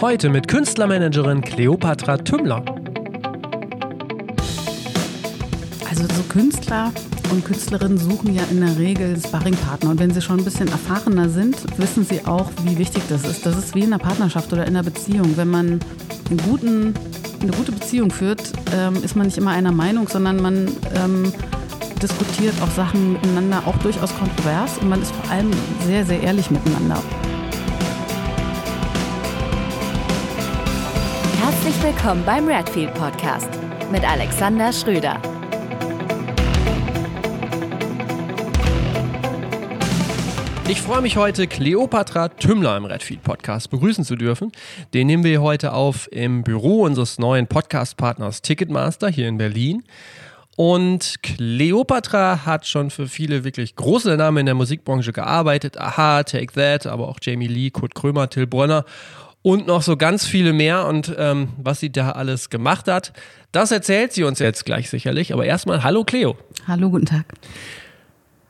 Heute mit Künstlermanagerin Cleopatra Tümmler. Also so Künstler und Künstlerinnen suchen ja in der Regel Sparringpartner. Und wenn sie schon ein bisschen erfahrener sind, wissen sie auch, wie wichtig das ist. Das ist wie in einer Partnerschaft oder in einer Beziehung. Wenn man einen guten, eine gute Beziehung führt, ähm, ist man nicht immer einer Meinung, sondern man ähm, diskutiert auch Sachen miteinander, auch durchaus kontrovers. Und man ist vor allem sehr, sehr ehrlich miteinander. Herzlich willkommen beim Redfield Podcast mit Alexander Schröder. Ich freue mich heute, Cleopatra Tümmler im Redfield Podcast begrüßen zu dürfen. Den nehmen wir heute auf im Büro unseres neuen Podcast-Partners Ticketmaster hier in Berlin. Und Cleopatra hat schon für viele wirklich große Namen in der Musikbranche gearbeitet. Aha, Take That, aber auch Jamie Lee, Kurt Krömer, Till Brönner und noch so ganz viele mehr. Und ähm, was sie da alles gemacht hat, das erzählt sie uns jetzt gleich sicherlich. Aber erstmal, hallo Cleo. Hallo, guten Tag.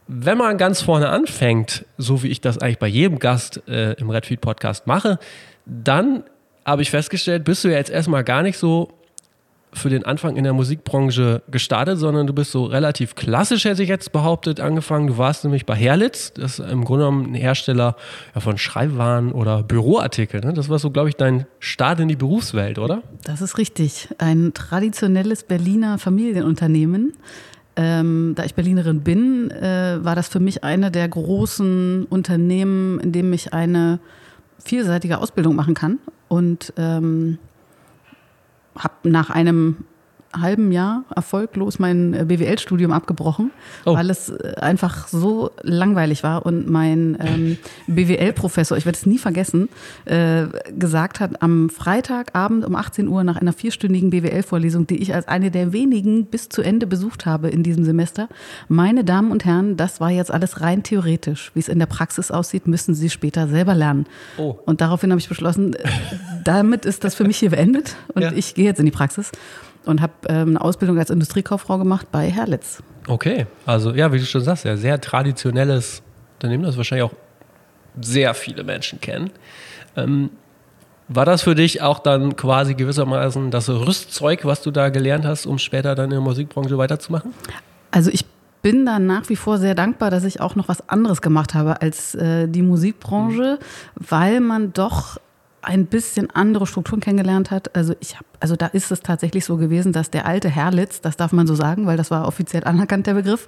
Wenn man ganz vorne anfängt, so wie ich das eigentlich bei jedem Gast äh, im Redfeed Podcast mache, dann habe ich festgestellt, bist du ja jetzt erstmal gar nicht so für den Anfang in der Musikbranche gestartet, sondern du bist so relativ klassisch, hätte ich jetzt behauptet, angefangen. Du warst nämlich bei Herlitz, das ist im Grunde genommen ein Hersteller von Schreibwaren oder Büroartikeln. Ne? Das war so, glaube ich, dein Start in die Berufswelt, oder? Das ist richtig. Ein traditionelles Berliner Familienunternehmen. Ähm, da ich Berlinerin bin, äh, war das für mich eine der großen Unternehmen, in dem ich eine vielseitige Ausbildung machen kann. Und ähm, habe nach einem halben Jahr erfolglos mein äh, BWL-Studium abgebrochen, oh. weil es äh, einfach so langweilig war und mein ähm, BWL-Professor, ich werde es nie vergessen, äh, gesagt hat, am Freitagabend um 18 Uhr nach einer vierstündigen BWL-Vorlesung, die ich als eine der wenigen bis zu Ende besucht habe in diesem Semester, meine Damen und Herren, das war jetzt alles rein theoretisch. Wie es in der Praxis aussieht, müssen Sie später selber lernen. Oh. Und daraufhin habe ich beschlossen, damit ist das für mich hier beendet und ja. ich gehe jetzt in die Praxis und habe ähm, eine Ausbildung als Industriekauffrau gemacht bei Herlitz. Okay, also ja, wie du schon sagst, ja, sehr traditionelles Unternehmen, das wahrscheinlich auch sehr viele Menschen kennen. Ähm, war das für dich auch dann quasi gewissermaßen das Rüstzeug, was du da gelernt hast, um später dann in der Musikbranche weiterzumachen? Also ich bin da nach wie vor sehr dankbar, dass ich auch noch was anderes gemacht habe als äh, die Musikbranche, mhm. weil man doch ein bisschen andere Strukturen kennengelernt hat. Also ich habe, also da ist es tatsächlich so gewesen, dass der alte Herlitz, das darf man so sagen, weil das war offiziell anerkannt der Begriff,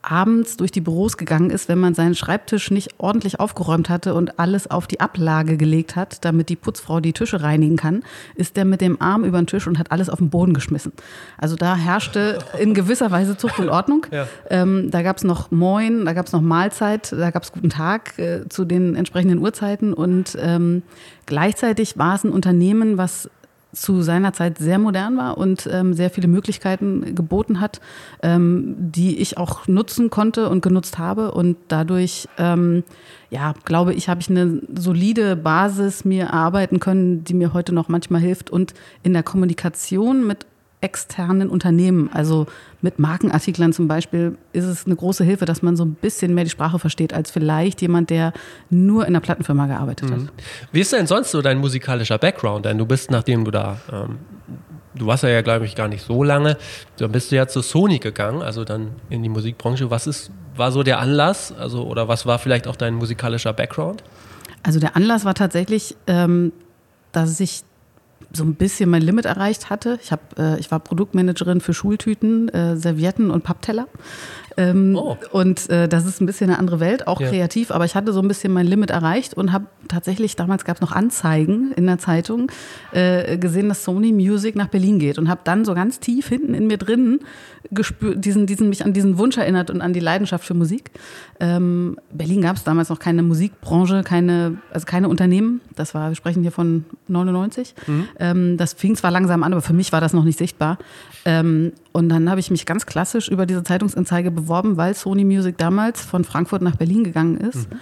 abends durch die Büros gegangen ist, wenn man seinen Schreibtisch nicht ordentlich aufgeräumt hatte und alles auf die Ablage gelegt hat, damit die Putzfrau die Tische reinigen kann, ist der mit dem Arm über den Tisch und hat alles auf den Boden geschmissen. Also da herrschte in gewisser Weise Zucht und Ordnung. Ja. Ähm, da gab es noch Moin, da gab es noch Mahlzeit, da gab es Guten Tag äh, zu den entsprechenden Uhrzeiten und ähm, gleichzeitig war es ein Unternehmen, was zu seiner Zeit sehr modern war und ähm, sehr viele Möglichkeiten geboten hat, ähm, die ich auch nutzen konnte und genutzt habe. Und dadurch, ähm, ja, glaube ich, habe ich eine solide Basis mir erarbeiten können, die mir heute noch manchmal hilft. Und in der Kommunikation mit externen Unternehmen, also mit Markenartiklern zum Beispiel, ist es eine große Hilfe, dass man so ein bisschen mehr die Sprache versteht, als vielleicht jemand, der nur in einer Plattenfirma gearbeitet mhm. hat. Wie ist denn sonst so dein musikalischer Background? Denn du bist, nachdem du da, ähm, du warst ja, ja glaube ich, gar nicht so lange, dann bist du ja zu Sony gegangen, also dann in die Musikbranche. Was ist, war so der Anlass? Also, oder was war vielleicht auch dein musikalischer Background? Also der Anlass war tatsächlich, ähm, dass ich so ein bisschen mein Limit erreicht hatte. Ich, hab, äh, ich war Produktmanagerin für Schultüten, äh, Servietten und Pappteller. Ähm, oh. Und äh, das ist ein bisschen eine andere Welt, auch ja. kreativ, aber ich hatte so ein bisschen mein Limit erreicht und habe tatsächlich, damals gab es noch Anzeigen in der Zeitung, äh, gesehen, dass Sony Music nach Berlin geht und habe dann so ganz tief hinten in mir drin gespürt, diesen, diesen, mich an diesen Wunsch erinnert und an die Leidenschaft für Musik. Ähm, Berlin gab es damals noch keine Musikbranche, keine, also keine Unternehmen. Das war, wir sprechen hier von 99. Mhm. Ähm, das fing zwar langsam an, aber für mich war das noch nicht sichtbar. Ähm, und dann habe ich mich ganz klassisch über diese Zeitungsanzeige beworben, weil Sony Music damals von Frankfurt nach Berlin gegangen ist. Mhm.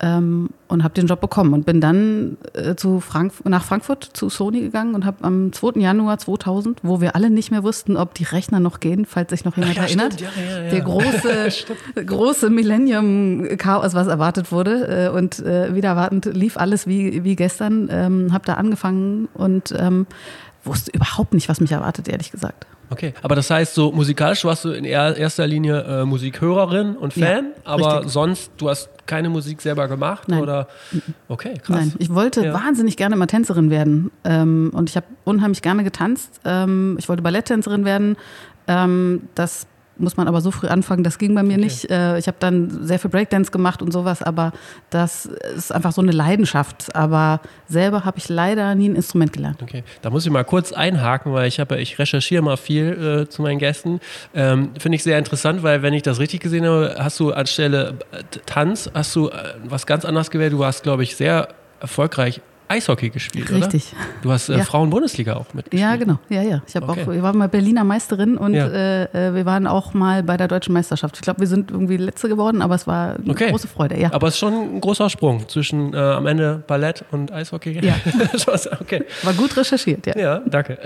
ähm, und habe den Job bekommen und bin dann äh, zu Frank nach Frankfurt zu Sony gegangen und habe am 2. Januar 2000, wo wir alle nicht mehr wussten, ob die Rechner noch gehen, falls sich noch jemand ja, erinnert, stimmt, ja, ja. der große, große Millennium-Chaos, was erwartet wurde äh, und äh, wieder erwartend lief alles wie, wie gestern, ähm, habe da angefangen und ähm, wusste überhaupt nicht, was mich erwartet, ehrlich gesagt. Okay, aber das heißt, so musikalisch warst du in er- erster Linie äh, Musikhörerin und Fan, Ja, aber richtig. sonst, du hast keine Musik selber gemacht Nein. oder? Okay, krass. Nein, ich wollte Ja. wahnsinnig gerne mal Tänzerin werden. Ähm, und ich habe unheimlich gerne getanzt. Ähm, ich wollte Balletttänzerin werden. Ähm, das muss man aber so früh anfangen, das ging bei mir Okay. nicht. Äh, ich habe dann sehr viel Breakdance gemacht und sowas, aber das ist einfach so eine Leidenschaft. Aber selber habe ich leider nie ein Instrument gelernt. Okay, da muss ich mal kurz einhaken, weil ich habe, ich recherchiere mal viel äh, zu meinen Gästen. Ähm, Finde ich sehr interessant, weil wenn ich das richtig gesehen habe, hast du anstelle äh, Tanz, hast du äh, was ganz anderes gewählt. Du hast, glaube ich, sehr erfolgreich Eishockey gespielt, Richtig. oder? Du hast äh, Ja. Frauen-Bundesliga auch mitgespielt. Ja, genau. Ja, ja. Ich, Okay. auch, ich war mal Berliner Meisterin und Ja. äh, äh, wir waren auch mal bei der deutschen Meisterschaft. Ich glaube, wir sind irgendwie letzte geworden, aber es war eine Okay. große Freude. Ja. Aber es ist schon ein großer Sprung zwischen äh, am Ende Ballett und Eishockey. Ja. okay. War gut recherchiert, ja. Ja, danke.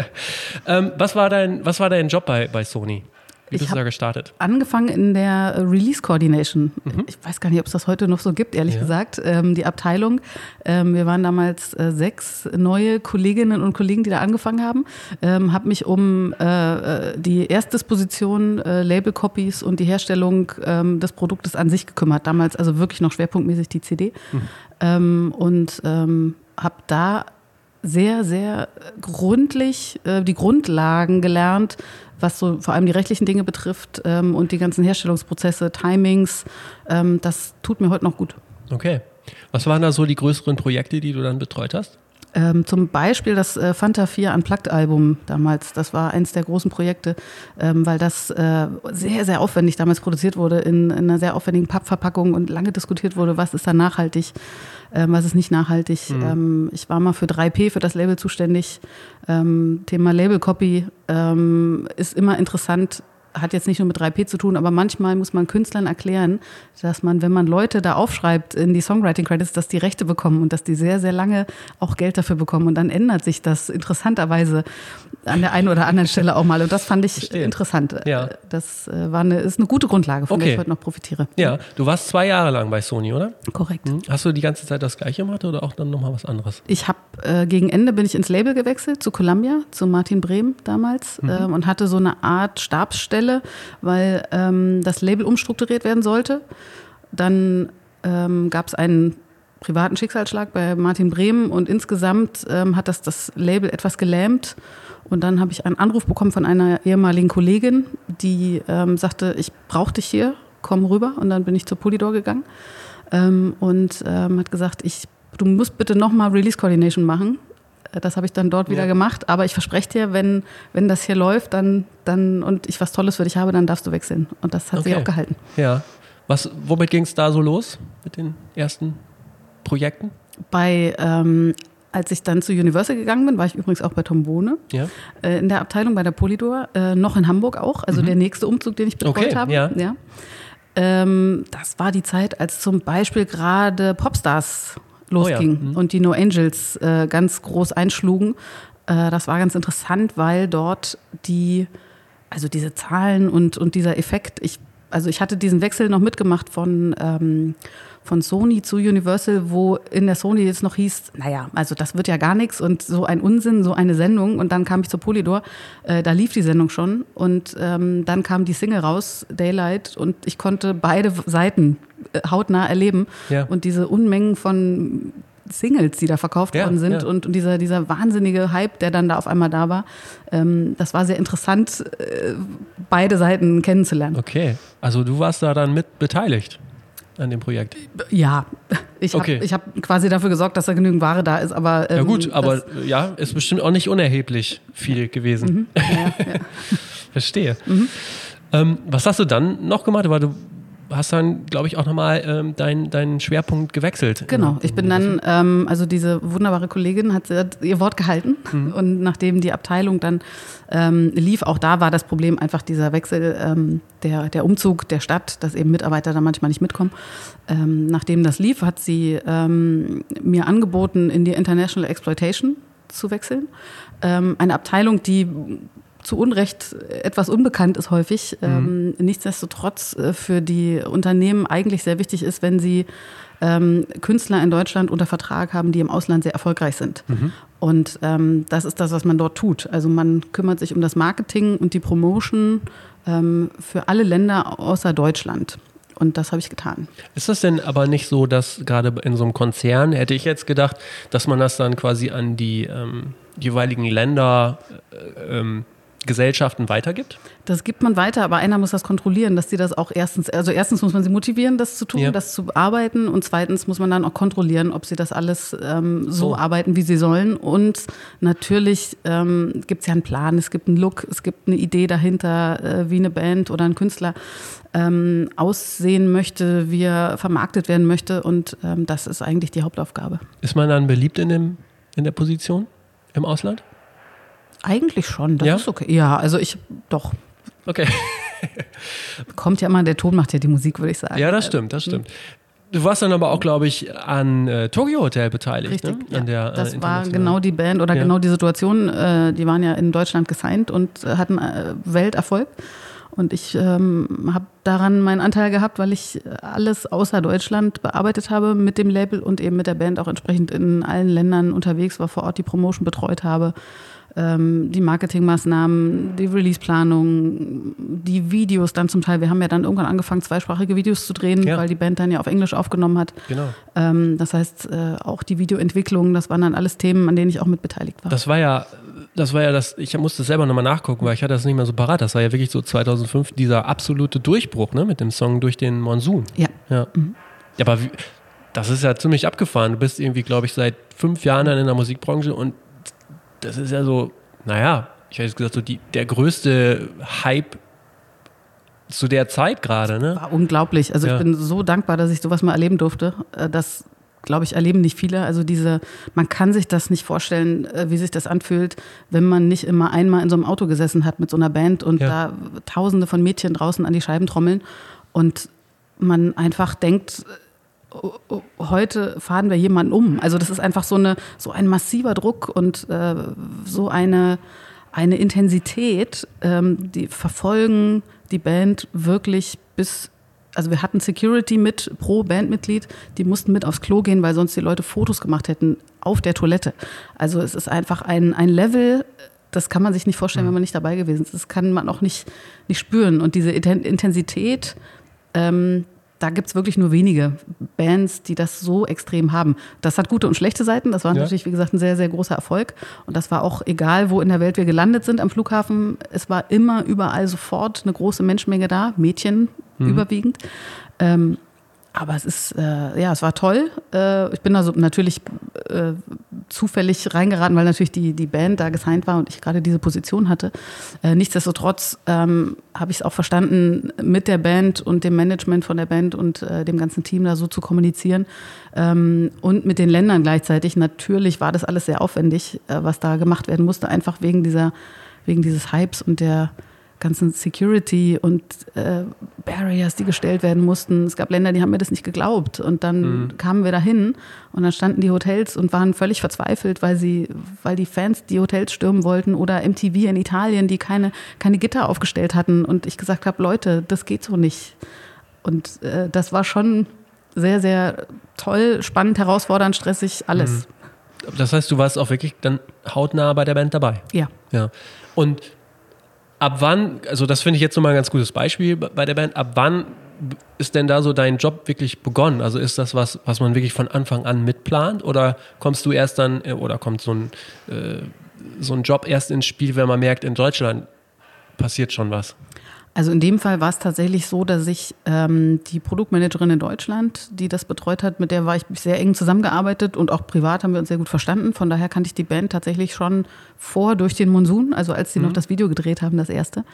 ähm, was, war dein, was war dein Job bei, bei Sony? Wie Ich bist du da gestartet? angefangen in der Release Coordination. Ich weiß gar nicht, ob es das heute noch so gibt, ehrlich Mhm. Ja. gesagt. Ähm, die Abteilung. Ähm, wir waren damals äh, sechs neue Kolleginnen und Kollegen, die da angefangen haben. Ähm, habe mich um äh, äh, die Erstdisposition, äh, Label-Copies und die Herstellung ähm, des Produktes an sich gekümmert. Damals also wirklich noch schwerpunktmäßig die CD. Mhm. Ähm, und ähm, habe da sehr, sehr gründlich äh, die Grundlagen gelernt, was so vor allem die rechtlichen Dinge betrifft ähm, und die ganzen Herstellungsprozesse, Timings. Ähm, das tut mir heute noch gut. Okay. Was waren da so die größeren Projekte, die du dann betreut hast? Ähm, zum Beispiel das äh, Fanta 4 Unplugged-Album damals. Das war eins der großen Projekte, ähm, weil das äh, sehr, sehr aufwendig damals produziert wurde, in, in einer sehr aufwendigen Pappverpackung und lange diskutiert wurde, was ist da nachhaltig, ähm, was ist nicht nachhaltig. Ähm, ich war mal für 3P, für das Label zuständig. Ähm, Thema Label-Copy ähm, ist immer interessant, hat jetzt nicht nur mit 3P zu tun, aber manchmal muss man Künstlern erklären, dass man, wenn man Leute da aufschreibt in die Songwriting Credits, dass die Rechte bekommen und dass die sehr, sehr lange auch Geld dafür bekommen. Und dann ändert sich das interessanterweise an der einen oder anderen Stelle auch mal. Und das fand ich Verstehe. interessant. Ja. Das äh, war eine, ist eine gute Grundlage, von der Okay. ich heute noch profitiere. Ja, du warst zwei Jahre lang bei Sony, oder? Korrekt. Hm? Hast du die ganze Zeit das Gleiche gemacht oder auch dann nochmal was anderes? Ich habe äh, gegen Ende bin ich ins Label gewechselt zu Columbia, zu Martin Brehm damals ähm, und hatte so eine Art Stabsstelle, weil ähm, das Label umstrukturiert werden sollte. Dann ähm, gab es einen privaten Schicksalsschlag bei Martin Brehm und insgesamt ähm, hat das das Label etwas gelähmt. Und dann habe ich einen Anruf bekommen von einer ehemaligen Kollegin, die ähm, sagte, ich brauche dich hier, komm rüber. Und dann bin ich zur Polydor gegangen ähm, und ähm, hat gesagt, ich, du musst bitte nochmal Release Coordination machen. Äh, Das habe ich dann dort wieder Ja. gemacht. Aber ich verspreche dir, wenn, wenn das hier läuft dann, dann und ich was Tolles für dich habe, dann darfst du wechseln. Und das hat sich Okay. auch gehalten. Ja. Was, womit ging es da so los mit den ersten Projekten? Bei, ähm, als ich dann zu Universal gegangen bin, war ich übrigens auch bei Tom Bohne Ja. äh, in der Abteilung bei der Polydor, äh, noch in Hamburg auch, also der nächste Umzug, den ich betreut Mhm. Okay, habe. ja. Ähm, das war die Zeit, als zum Beispiel gerade Popstars losging Oh ja, mhm. und die No Angels äh, ganz groß einschlugen. Äh, das war ganz interessant, weil dort die, also diese Zahlen und, und dieser Effekt, ich, also ich hatte diesen Wechsel noch mitgemacht von, ähm, von Sony zu Universal, wo in der Sony jetzt noch hieß, naja, also das wird ja gar nichts und so ein Unsinn, so eine Sendung. Und dann kam ich zur Polydor, äh, da lief die Sendung schon und ähm, dann kam die Single raus, Daylight, und ich konnte beide Seiten äh, hautnah erleben. Ja. Und diese Unmengen von Singles, die da verkauft Ja, worden sind ja. und, und dieser, dieser wahnsinnige Hype, der dann da auf einmal da war, ähm, das war sehr interessant, äh, beide Seiten kennenzulernen. Okay. Also du warst da dann mit beteiligt an dem Projekt. Ja, ich habe Okay. hab quasi dafür gesorgt, dass da genügend Ware da ist, aber. Ähm, Ja gut, aber Das, ja, ist bestimmt auch nicht unerheblich viel gewesen. ja, ja. Verstehe. Ähm, was hast du dann noch gemacht? Weil du hast dann, glaube ich, auch nochmal ähm, deinen dein Schwerpunkt gewechselt. Genau, ich bin dann, ähm, also diese wunderbare Kollegin hat, hat ihr Wort gehalten mhm. und nachdem die Abteilung dann ähm, lief, auch da war das Problem einfach dieser Wechsel, ähm, der, der Umzug der Stadt, dass eben Mitarbeiter da manchmal nicht mitkommen. Ähm, nachdem das lief, hat sie ähm, mir angeboten, in die International Exploitation zu wechseln. Ähm, eine Abteilung, die zu Unrecht etwas unbekannt ist häufig. Mhm. Ähm, nichtsdestotrotz äh, für die Unternehmen eigentlich sehr wichtig ist, wenn sie ähm, Künstler in Deutschland unter Vertrag haben, die im Ausland sehr erfolgreich sind. Mhm. Und ähm, das ist das, was man dort tut. Also man kümmert sich um das Marketing und die Promotion ähm, für alle Länder außer Deutschland. Und das habe ich getan. Ist das denn aber nicht so, dass gerade in so einem Konzern, hätte ich jetzt gedacht, dass man das dann quasi an die ähm, jeweiligen Länder äh, ähm, Gesellschaften weitergibt? Das gibt man weiter, aber einer muss das kontrollieren, dass sie das auch erstens, also erstens muss man sie motivieren, das zu tun, ja. das zu arbeiten und zweitens muss man dann auch kontrollieren, ob sie das alles ähm, so oh. arbeiten, wie sie sollen. Und natürlich ähm, gibt es ja einen Plan, es gibt einen Look, es gibt eine Idee dahinter, äh, wie eine Band oder ein Künstler ähm, aussehen möchte, wie er vermarktet werden möchte und ähm, das ist eigentlich die Hauptaufgabe. Ist man dann beliebt in, dem, in der Position im Ausland? Eigentlich schon, das ja? ist okay. Ja, also ich doch. Okay. Kommt ja immer, der Ton macht ja die Musik, würde ich sagen. Ja, das stimmt, das stimmt. Du warst dann aber auch, glaube ich, an äh, Tokyo Hotel beteiligt. Ne? Richtig, ne? an ja. der, das äh, war genau die Band oder ja. genau die Situation. Äh, die waren ja in Deutschland gesigned und äh, hatten äh, Welterfolg. Und ich ähm, habe daran meinen Anteil gehabt, weil ich alles außer Deutschland bearbeitet habe mit dem Label und eben mit der Band auch entsprechend in allen Ländern unterwegs war, vor Ort die Promotion betreut habe die Marketingmaßnahmen, die Releaseplanung, die Videos dann zum Teil. Wir haben ja dann irgendwann angefangen, zweisprachige Videos zu drehen, ja. weil die Band dann ja auf Englisch aufgenommen hat. Genau. Ähm, das heißt, äh, auch die Videoentwicklung, das waren dann alles Themen, an denen ich auch mit beteiligt war. Das war ja das war ja das, ich musste selber nochmal nachgucken, weil ich hatte das nicht mehr so parat. Das war ja wirklich so 2005 dieser absolute Durchbruch, ne, mit dem Song Durch den Monsun. Ja. Ja, mhm. ja aber wie, das ist ja ziemlich abgefahren. Du bist irgendwie, glaube ich, seit fünf Jahren dann in der Musikbranche und das ist ja so, naja, ich hätte jetzt gesagt, so die, der größte Hype zu der Zeit gerade, ne? War unglaublich. Also ja. ich bin so dankbar, dass ich sowas mal erleben durfte. Äh, das, glaube ich, erleben nicht viele. Also diese, man kann sich das nicht vorstellen, äh, wie sich das anfühlt, wenn man nicht immer einmal in so einem Auto gesessen hat mit so einer Band und ja. da tausende von Mädchen draußen an die Scheiben trommeln und man einfach denkt, heute fahren wir jemanden um. Also das ist einfach so, eine, so ein massiver Druck und äh, so eine, eine Intensität, ähm, die verfolgen die Band wirklich bis also wir hatten Security mit pro Bandmitglied, die mussten mit aufs Klo gehen, weil sonst die Leute Fotos gemacht hätten auf der Toilette. Also es ist einfach ein, ein Level, das kann man sich nicht vorstellen, wenn man nicht dabei gewesen ist. Das kann man auch nicht, nicht spüren. Und diese Intensität, ähm, da gibt es wirklich nur wenige Bands, die das so extrem haben. Das hat gute und schlechte Seiten. Das war ja. natürlich, wie gesagt, ein sehr, sehr großer Erfolg. Und das war auch egal, wo in der Welt wir gelandet sind am Flughafen. Es war immer überall sofort eine große Menschenmenge da, Mädchen mhm. überwiegend. Ähm, aber es ist, äh, ja, es war toll. Äh, ich bin also natürlich äh, zufällig reingeraten, weil natürlich die, die Band da gesigned war und ich gerade diese Position hatte. Äh, nichtsdestotrotz ähm, habe ich es auch verstanden, mit der Band und dem Management von der Band und äh, dem ganzen Team da so zu kommunizieren. Ähm, und mit den Ländern gleichzeitig. Natürlich war das alles sehr aufwendig, äh, was da gemacht werden musste, einfach wegen dieser, wegen dieses Hypes und der ganzen Security und äh, Barriers, die gestellt werden mussten. Es gab Länder, die haben mir das nicht geglaubt. Und dann mhm. kamen wir dahin und dann standen die Hotels und waren völlig verzweifelt, weil sie, weil die Fans die Hotels stürmen wollten oder MTV in Italien, die keine, keine Gitter aufgestellt hatten. Und ich gesagt habe, Leute, das geht so nicht. Und äh, das war schon sehr, sehr toll, spannend, herausfordernd, stressig, alles. Mhm. Das heißt, du warst auch wirklich dann hautnah bei der Band dabei. Ja. Ja. Und ab wann, also das finde ich jetzt nochmal ein ganz gutes Beispiel bei der Band, ab wann ist denn da so dein Job wirklich begonnen? Also ist das was, was man wirklich von Anfang an mitplant oder kommst du erst dann, äh, oder kommt so ein, äh, so ein Job erst ins Spiel, wenn man merkt, in Deutschland passiert schon was? Also in dem Fall war es tatsächlich so, dass ich ähm, die Produktmanagerin in Deutschland, die das betreut hat, mit der war ich sehr eng zusammengearbeitet und auch privat haben wir uns sehr gut verstanden. Von daher kannte ich die Band tatsächlich schon vor durch den Monsun, also als sie mhm. noch das Video gedreht haben, das erste.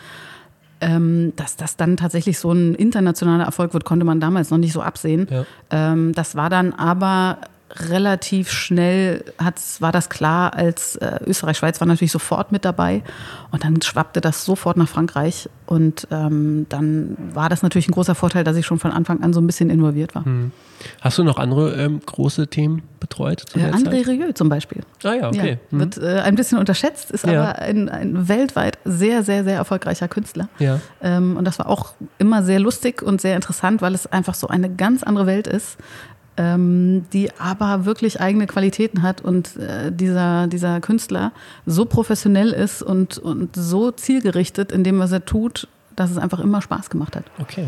Ähm, dass das dann tatsächlich so ein internationaler Erfolg wird, konnte man damals noch nicht so absehen. Ja. Ähm, das war dann aber relativ schnell hat's, war das klar, als äh, Österreich, Schweiz war natürlich sofort mit dabei und dann schwappte das sofort nach Frankreich und ähm, dann war das natürlich ein großer Vorteil, dass ich schon von Anfang an so ein bisschen involviert war. Hm. Hast du noch andere ähm, große Themen betreut? Zu Äh, André? Rieu zum Beispiel. Ah ja, okay. Ja, wird äh, ein bisschen unterschätzt, ist Ja. aber ein, ein weltweit sehr, sehr, sehr erfolgreicher Künstler. Ja. Ähm, und das war auch immer sehr lustig und sehr interessant, weil es einfach so eine ganz andere Welt ist, ähm, die aber wirklich eigene Qualitäten hat und äh, dieser, dieser Künstler so professionell ist und, und so zielgerichtet in dem, was er tut, dass es einfach immer Spaß gemacht hat. Okay.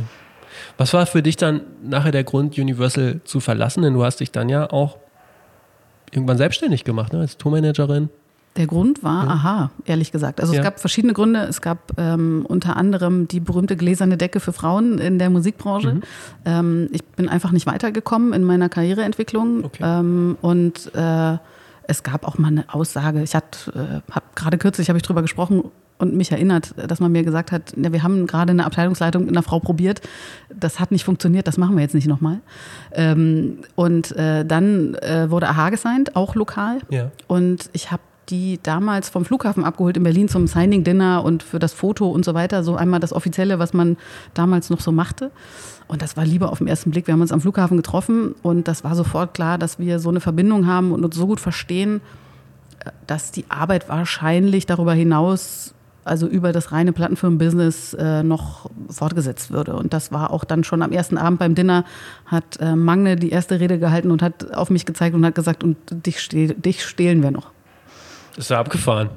Was war für dich dann nachher der Grund, Universal zu verlassen? Denn du hast dich dann ja auch irgendwann selbstständig gemacht, ne? als Tourmanagerin. Der Grund war, aha, ehrlich gesagt. Also Ja. es gab verschiedene Gründe. Es gab ähm, unter anderem die berühmte gläserne Decke für Frauen in der Musikbranche. Mhm. Ähm, ich bin einfach nicht weitergekommen in meiner Karriereentwicklung. Okay. Ähm, und äh, es gab auch mal eine Aussage. Ich hatte, äh, hab, gerade kürzlich habe ich drüber gesprochen und mich erinnert, dass man mir gesagt hat, ja, wir haben gerade eine Abteilungsleitung mit einer Frau probiert. Das hat nicht funktioniert, das machen wir jetzt nicht nochmal. Ähm, und äh, dann äh, wurde AHA gesigned, auch lokal. Ja. Und ich habe die damals vom Flughafen abgeholt in Berlin zum Signing Dinner und für das Foto und so weiter. So einmal das Offizielle, was man damals noch so machte. Und das war lieber auf den ersten Blick. Wir haben uns am Flughafen getroffen und das war sofort klar, dass wir so eine Verbindung haben und uns so gut verstehen, dass die Arbeit wahrscheinlich darüber hinaus, also über das reine Plattenfirmen-Business äh, noch fortgesetzt würde. Und das war auch dann schon am ersten Abend beim Dinner, hat äh, Magne die erste Rede gehalten und hat auf mich gezeigt und hat gesagt, und dich, stehl, dich stehlen wir noch. Ist ja abgefahren.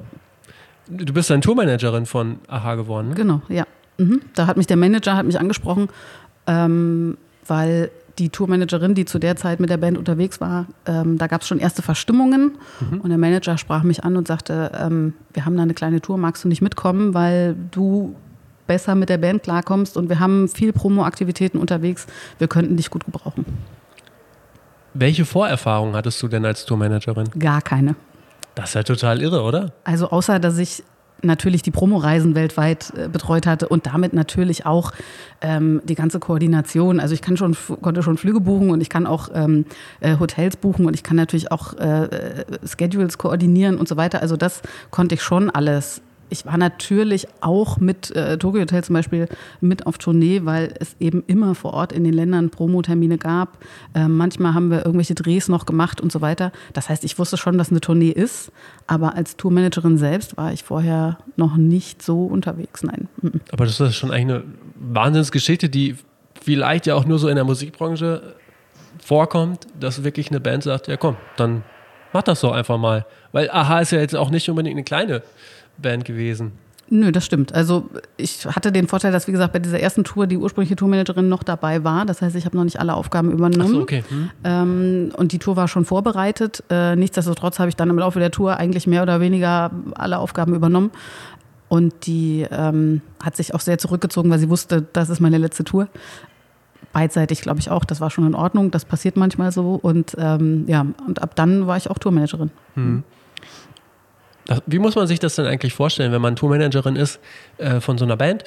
Du bist dann Tourmanagerin von AHA geworden, ne? Genau, ja. Mhm. Da hat mich der Manager hat mich angesprochen, ähm, weil die Tourmanagerin, die zu der Zeit mit der Band unterwegs war, ähm, da gab es schon erste Verstimmungen und der Manager sprach mich an und sagte, ähm, wir haben da eine kleine Tour, magst du nicht mitkommen, weil du besser mit der Band klarkommst und wir haben viel Promo-Aktivitäten unterwegs, wir könnten dich gut gebrauchen. Welche Vorerfahrungen hattest du denn als Tourmanagerin? Gar keine. Das ist ja total irre, oder? Also außer, dass ich natürlich die Promoreisen weltweit äh, betreut hatte und damit natürlich auch ähm, die ganze Koordination. Also ich kann schon, konnte schon Flüge buchen und ich kann auch ähm, äh, Hotels buchen und ich kann natürlich auch äh, äh, Schedules koordinieren und so weiter. Also das konnte ich schon alles. Ich war natürlich auch mit äh, Tokyo Hotel zum Beispiel mit auf Tournee, weil es eben immer vor Ort in den Ländern Promotermine gab. Äh, manchmal haben wir irgendwelche Drehs noch gemacht und so weiter. Das heißt, ich wusste schon, dass eine Tournee ist, aber als Tourmanagerin selbst war ich vorher noch nicht so unterwegs. Nein. Mhm. Aber das ist schon eigentlich eine Wahnsinnsgeschichte, die vielleicht ja auch nur so in der Musikbranche vorkommt, dass wirklich eine Band sagt, ja komm, dann mach das doch einfach mal. Weil AHA ist ja jetzt auch nicht unbedingt eine kleine Band gewesen. Nö, das stimmt. Also ich hatte den Vorteil, dass, wie gesagt, bei dieser ersten Tour die ursprüngliche Tourmanagerin noch dabei war. Das heißt, ich habe noch nicht alle Aufgaben übernommen. Achso, okay. Hm. Ähm, und die Tour war schon vorbereitet. Äh, nichtsdestotrotz habe ich dann im Laufe der Tour eigentlich mehr oder weniger alle Aufgaben übernommen. Und die ähm, hat sich auch sehr zurückgezogen, weil sie wusste, das ist meine letzte Tour. Beidseitig glaube ich auch, das war schon in Ordnung. Das passiert manchmal so. Und ähm, ja, und ab dann war ich auch Tourmanagerin. Wie muss man sich das denn eigentlich vorstellen, wenn man Tourmanagerin ist äh, von so einer Band?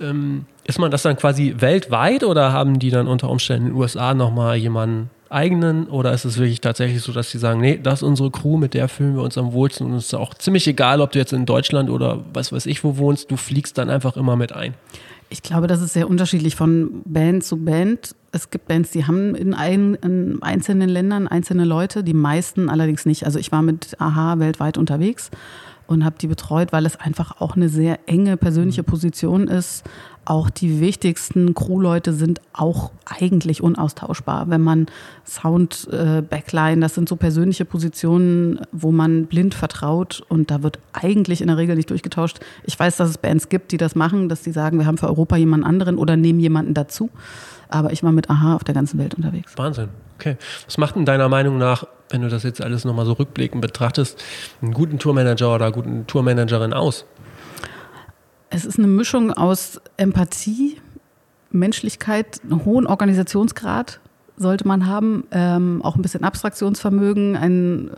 Ähm, ist man das dann quasi weltweit oder haben die dann unter Umständen in den USA nochmal jemanden eigenen oder ist es wirklich tatsächlich so, dass sie sagen, nee, das ist unsere Crew, mit der fühlen wir uns am wohlsten und es ist auch ziemlich egal, ob du jetzt in Deutschland oder was weiß ich wo wohnst, du fliegst dann einfach immer mit ein. Ich glaube, das ist sehr unterschiedlich von Band zu Band. Es gibt Bands, die haben in, ein, in einzelnen Ländern einzelne Leute, die meisten allerdings nicht. Also ich war mit AHA weltweit unterwegs und habe die betreut, weil es einfach auch eine sehr enge persönliche Position ist. Auch die wichtigsten Crewleute sind auch eigentlich unaustauschbar. Wenn man Sound, äh, Backline, das sind so persönliche Positionen, wo man blind vertraut und da wird eigentlich in der Regel nicht durchgetauscht. Ich weiß, dass es Bands gibt, die das machen, dass die sagen, wir haben für Europa jemanden anderen oder nehmen jemanden dazu. Aber ich war mit AHA auf der ganzen Welt unterwegs. Wahnsinn. Okay. Was macht denn deiner Meinung nach, wenn du das jetzt alles nochmal so rückblickend betrachtest, einen guten Tourmanager oder guten Tourmanagerin aus? Es ist eine Mischung aus Empathie, Menschlichkeit, einen hohen Organisationsgrad sollte man haben, ähm, auch ein bisschen Abstraktionsvermögen, ein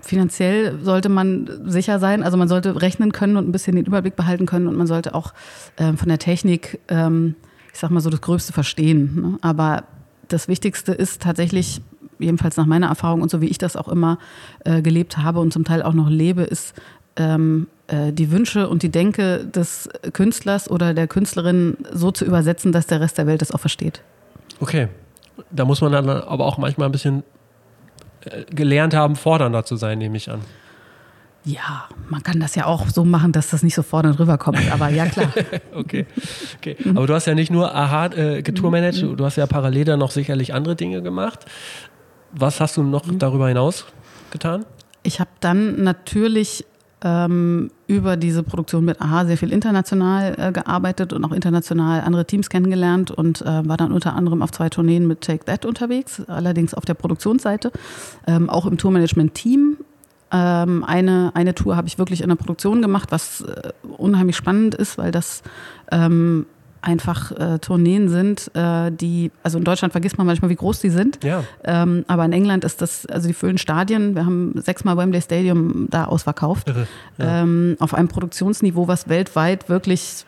finanziell sollte man sicher sein, also man sollte rechnen können und ein bisschen den Überblick behalten können und man sollte auch ähm, von der Technik, ähm, ich sag mal so, das Größte verstehen. Ne? Aber das Wichtigste ist tatsächlich, jedenfalls nach meiner Erfahrung und so wie ich das auch immer äh, gelebt habe und zum Teil auch noch lebe, ist ähm, äh, die Wünsche und die Denke des Künstlers oder der Künstlerin so zu übersetzen, dass der Rest der Welt das auch versteht. Okay. Da muss man dann aber auch manchmal ein bisschen äh, gelernt haben, fordernder zu sein, nehme ich an. Ja, man kann das ja auch so machen, dass das nicht so fordernd rüberkommt, aber ja klar. okay. okay. Aber du hast ja nicht nur Aha äh, getourmanaged, du hast ja parallel dann noch sicherlich andere Dinge gemacht. Was hast du noch darüber hinaus getan? Ich habe dann natürlich ähm, über diese Produktion mit AHA sehr viel international äh, gearbeitet und auch international andere Teams kennengelernt und äh, war dann unter anderem auf zwei Tourneen mit Take That unterwegs, allerdings auf der Produktionsseite, ähm, auch im Tourmanagement-Team. Ähm, eine, eine Tour habe ich wirklich in der Produktion gemacht, was äh, unheimlich spannend ist, weil das ähm, einfach äh, Tourneen sind, äh, die, also in Deutschland vergisst man manchmal, wie groß die sind. Ja. Ähm, aber in England ist das, also die füllen Stadien. Wir haben sechsmal Wembley Stadium da ausverkauft. Irre, ja. ähm, auf einem Produktionsniveau, was weltweit wirklich,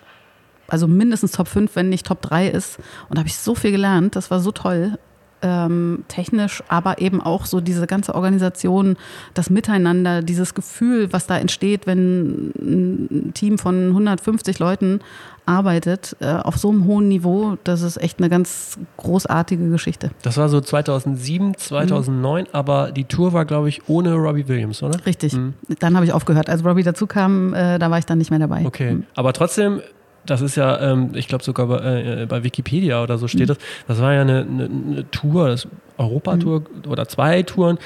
also mindestens Top 5, wenn nicht Top 3 ist. Und da habe ich so viel gelernt. Das war so toll. Ähm, technisch, aber eben auch so diese ganze Organisation, das Miteinander, dieses Gefühl, was da entsteht, wenn ein Team von 150 Leuten arbeitet, äh, auf so einem hohen Niveau, das ist echt eine ganz großartige Geschichte. Das war so 2007, 2009, mhm. aber die Tour war, glaube ich, ohne Robbie Williams, oder? Richtig. Mhm. Dann habe ich aufgehört. Als Robbie dazu kam, äh, da war ich dann nicht mehr dabei. Okay. Mhm. Aber trotzdem das ist ja, ähm, ich glaube sogar bei, äh, bei, Wikipedia oder so steht mhm. das, das war ja eine, eine, eine Tour, das Europatour mhm. oder zwei Touren,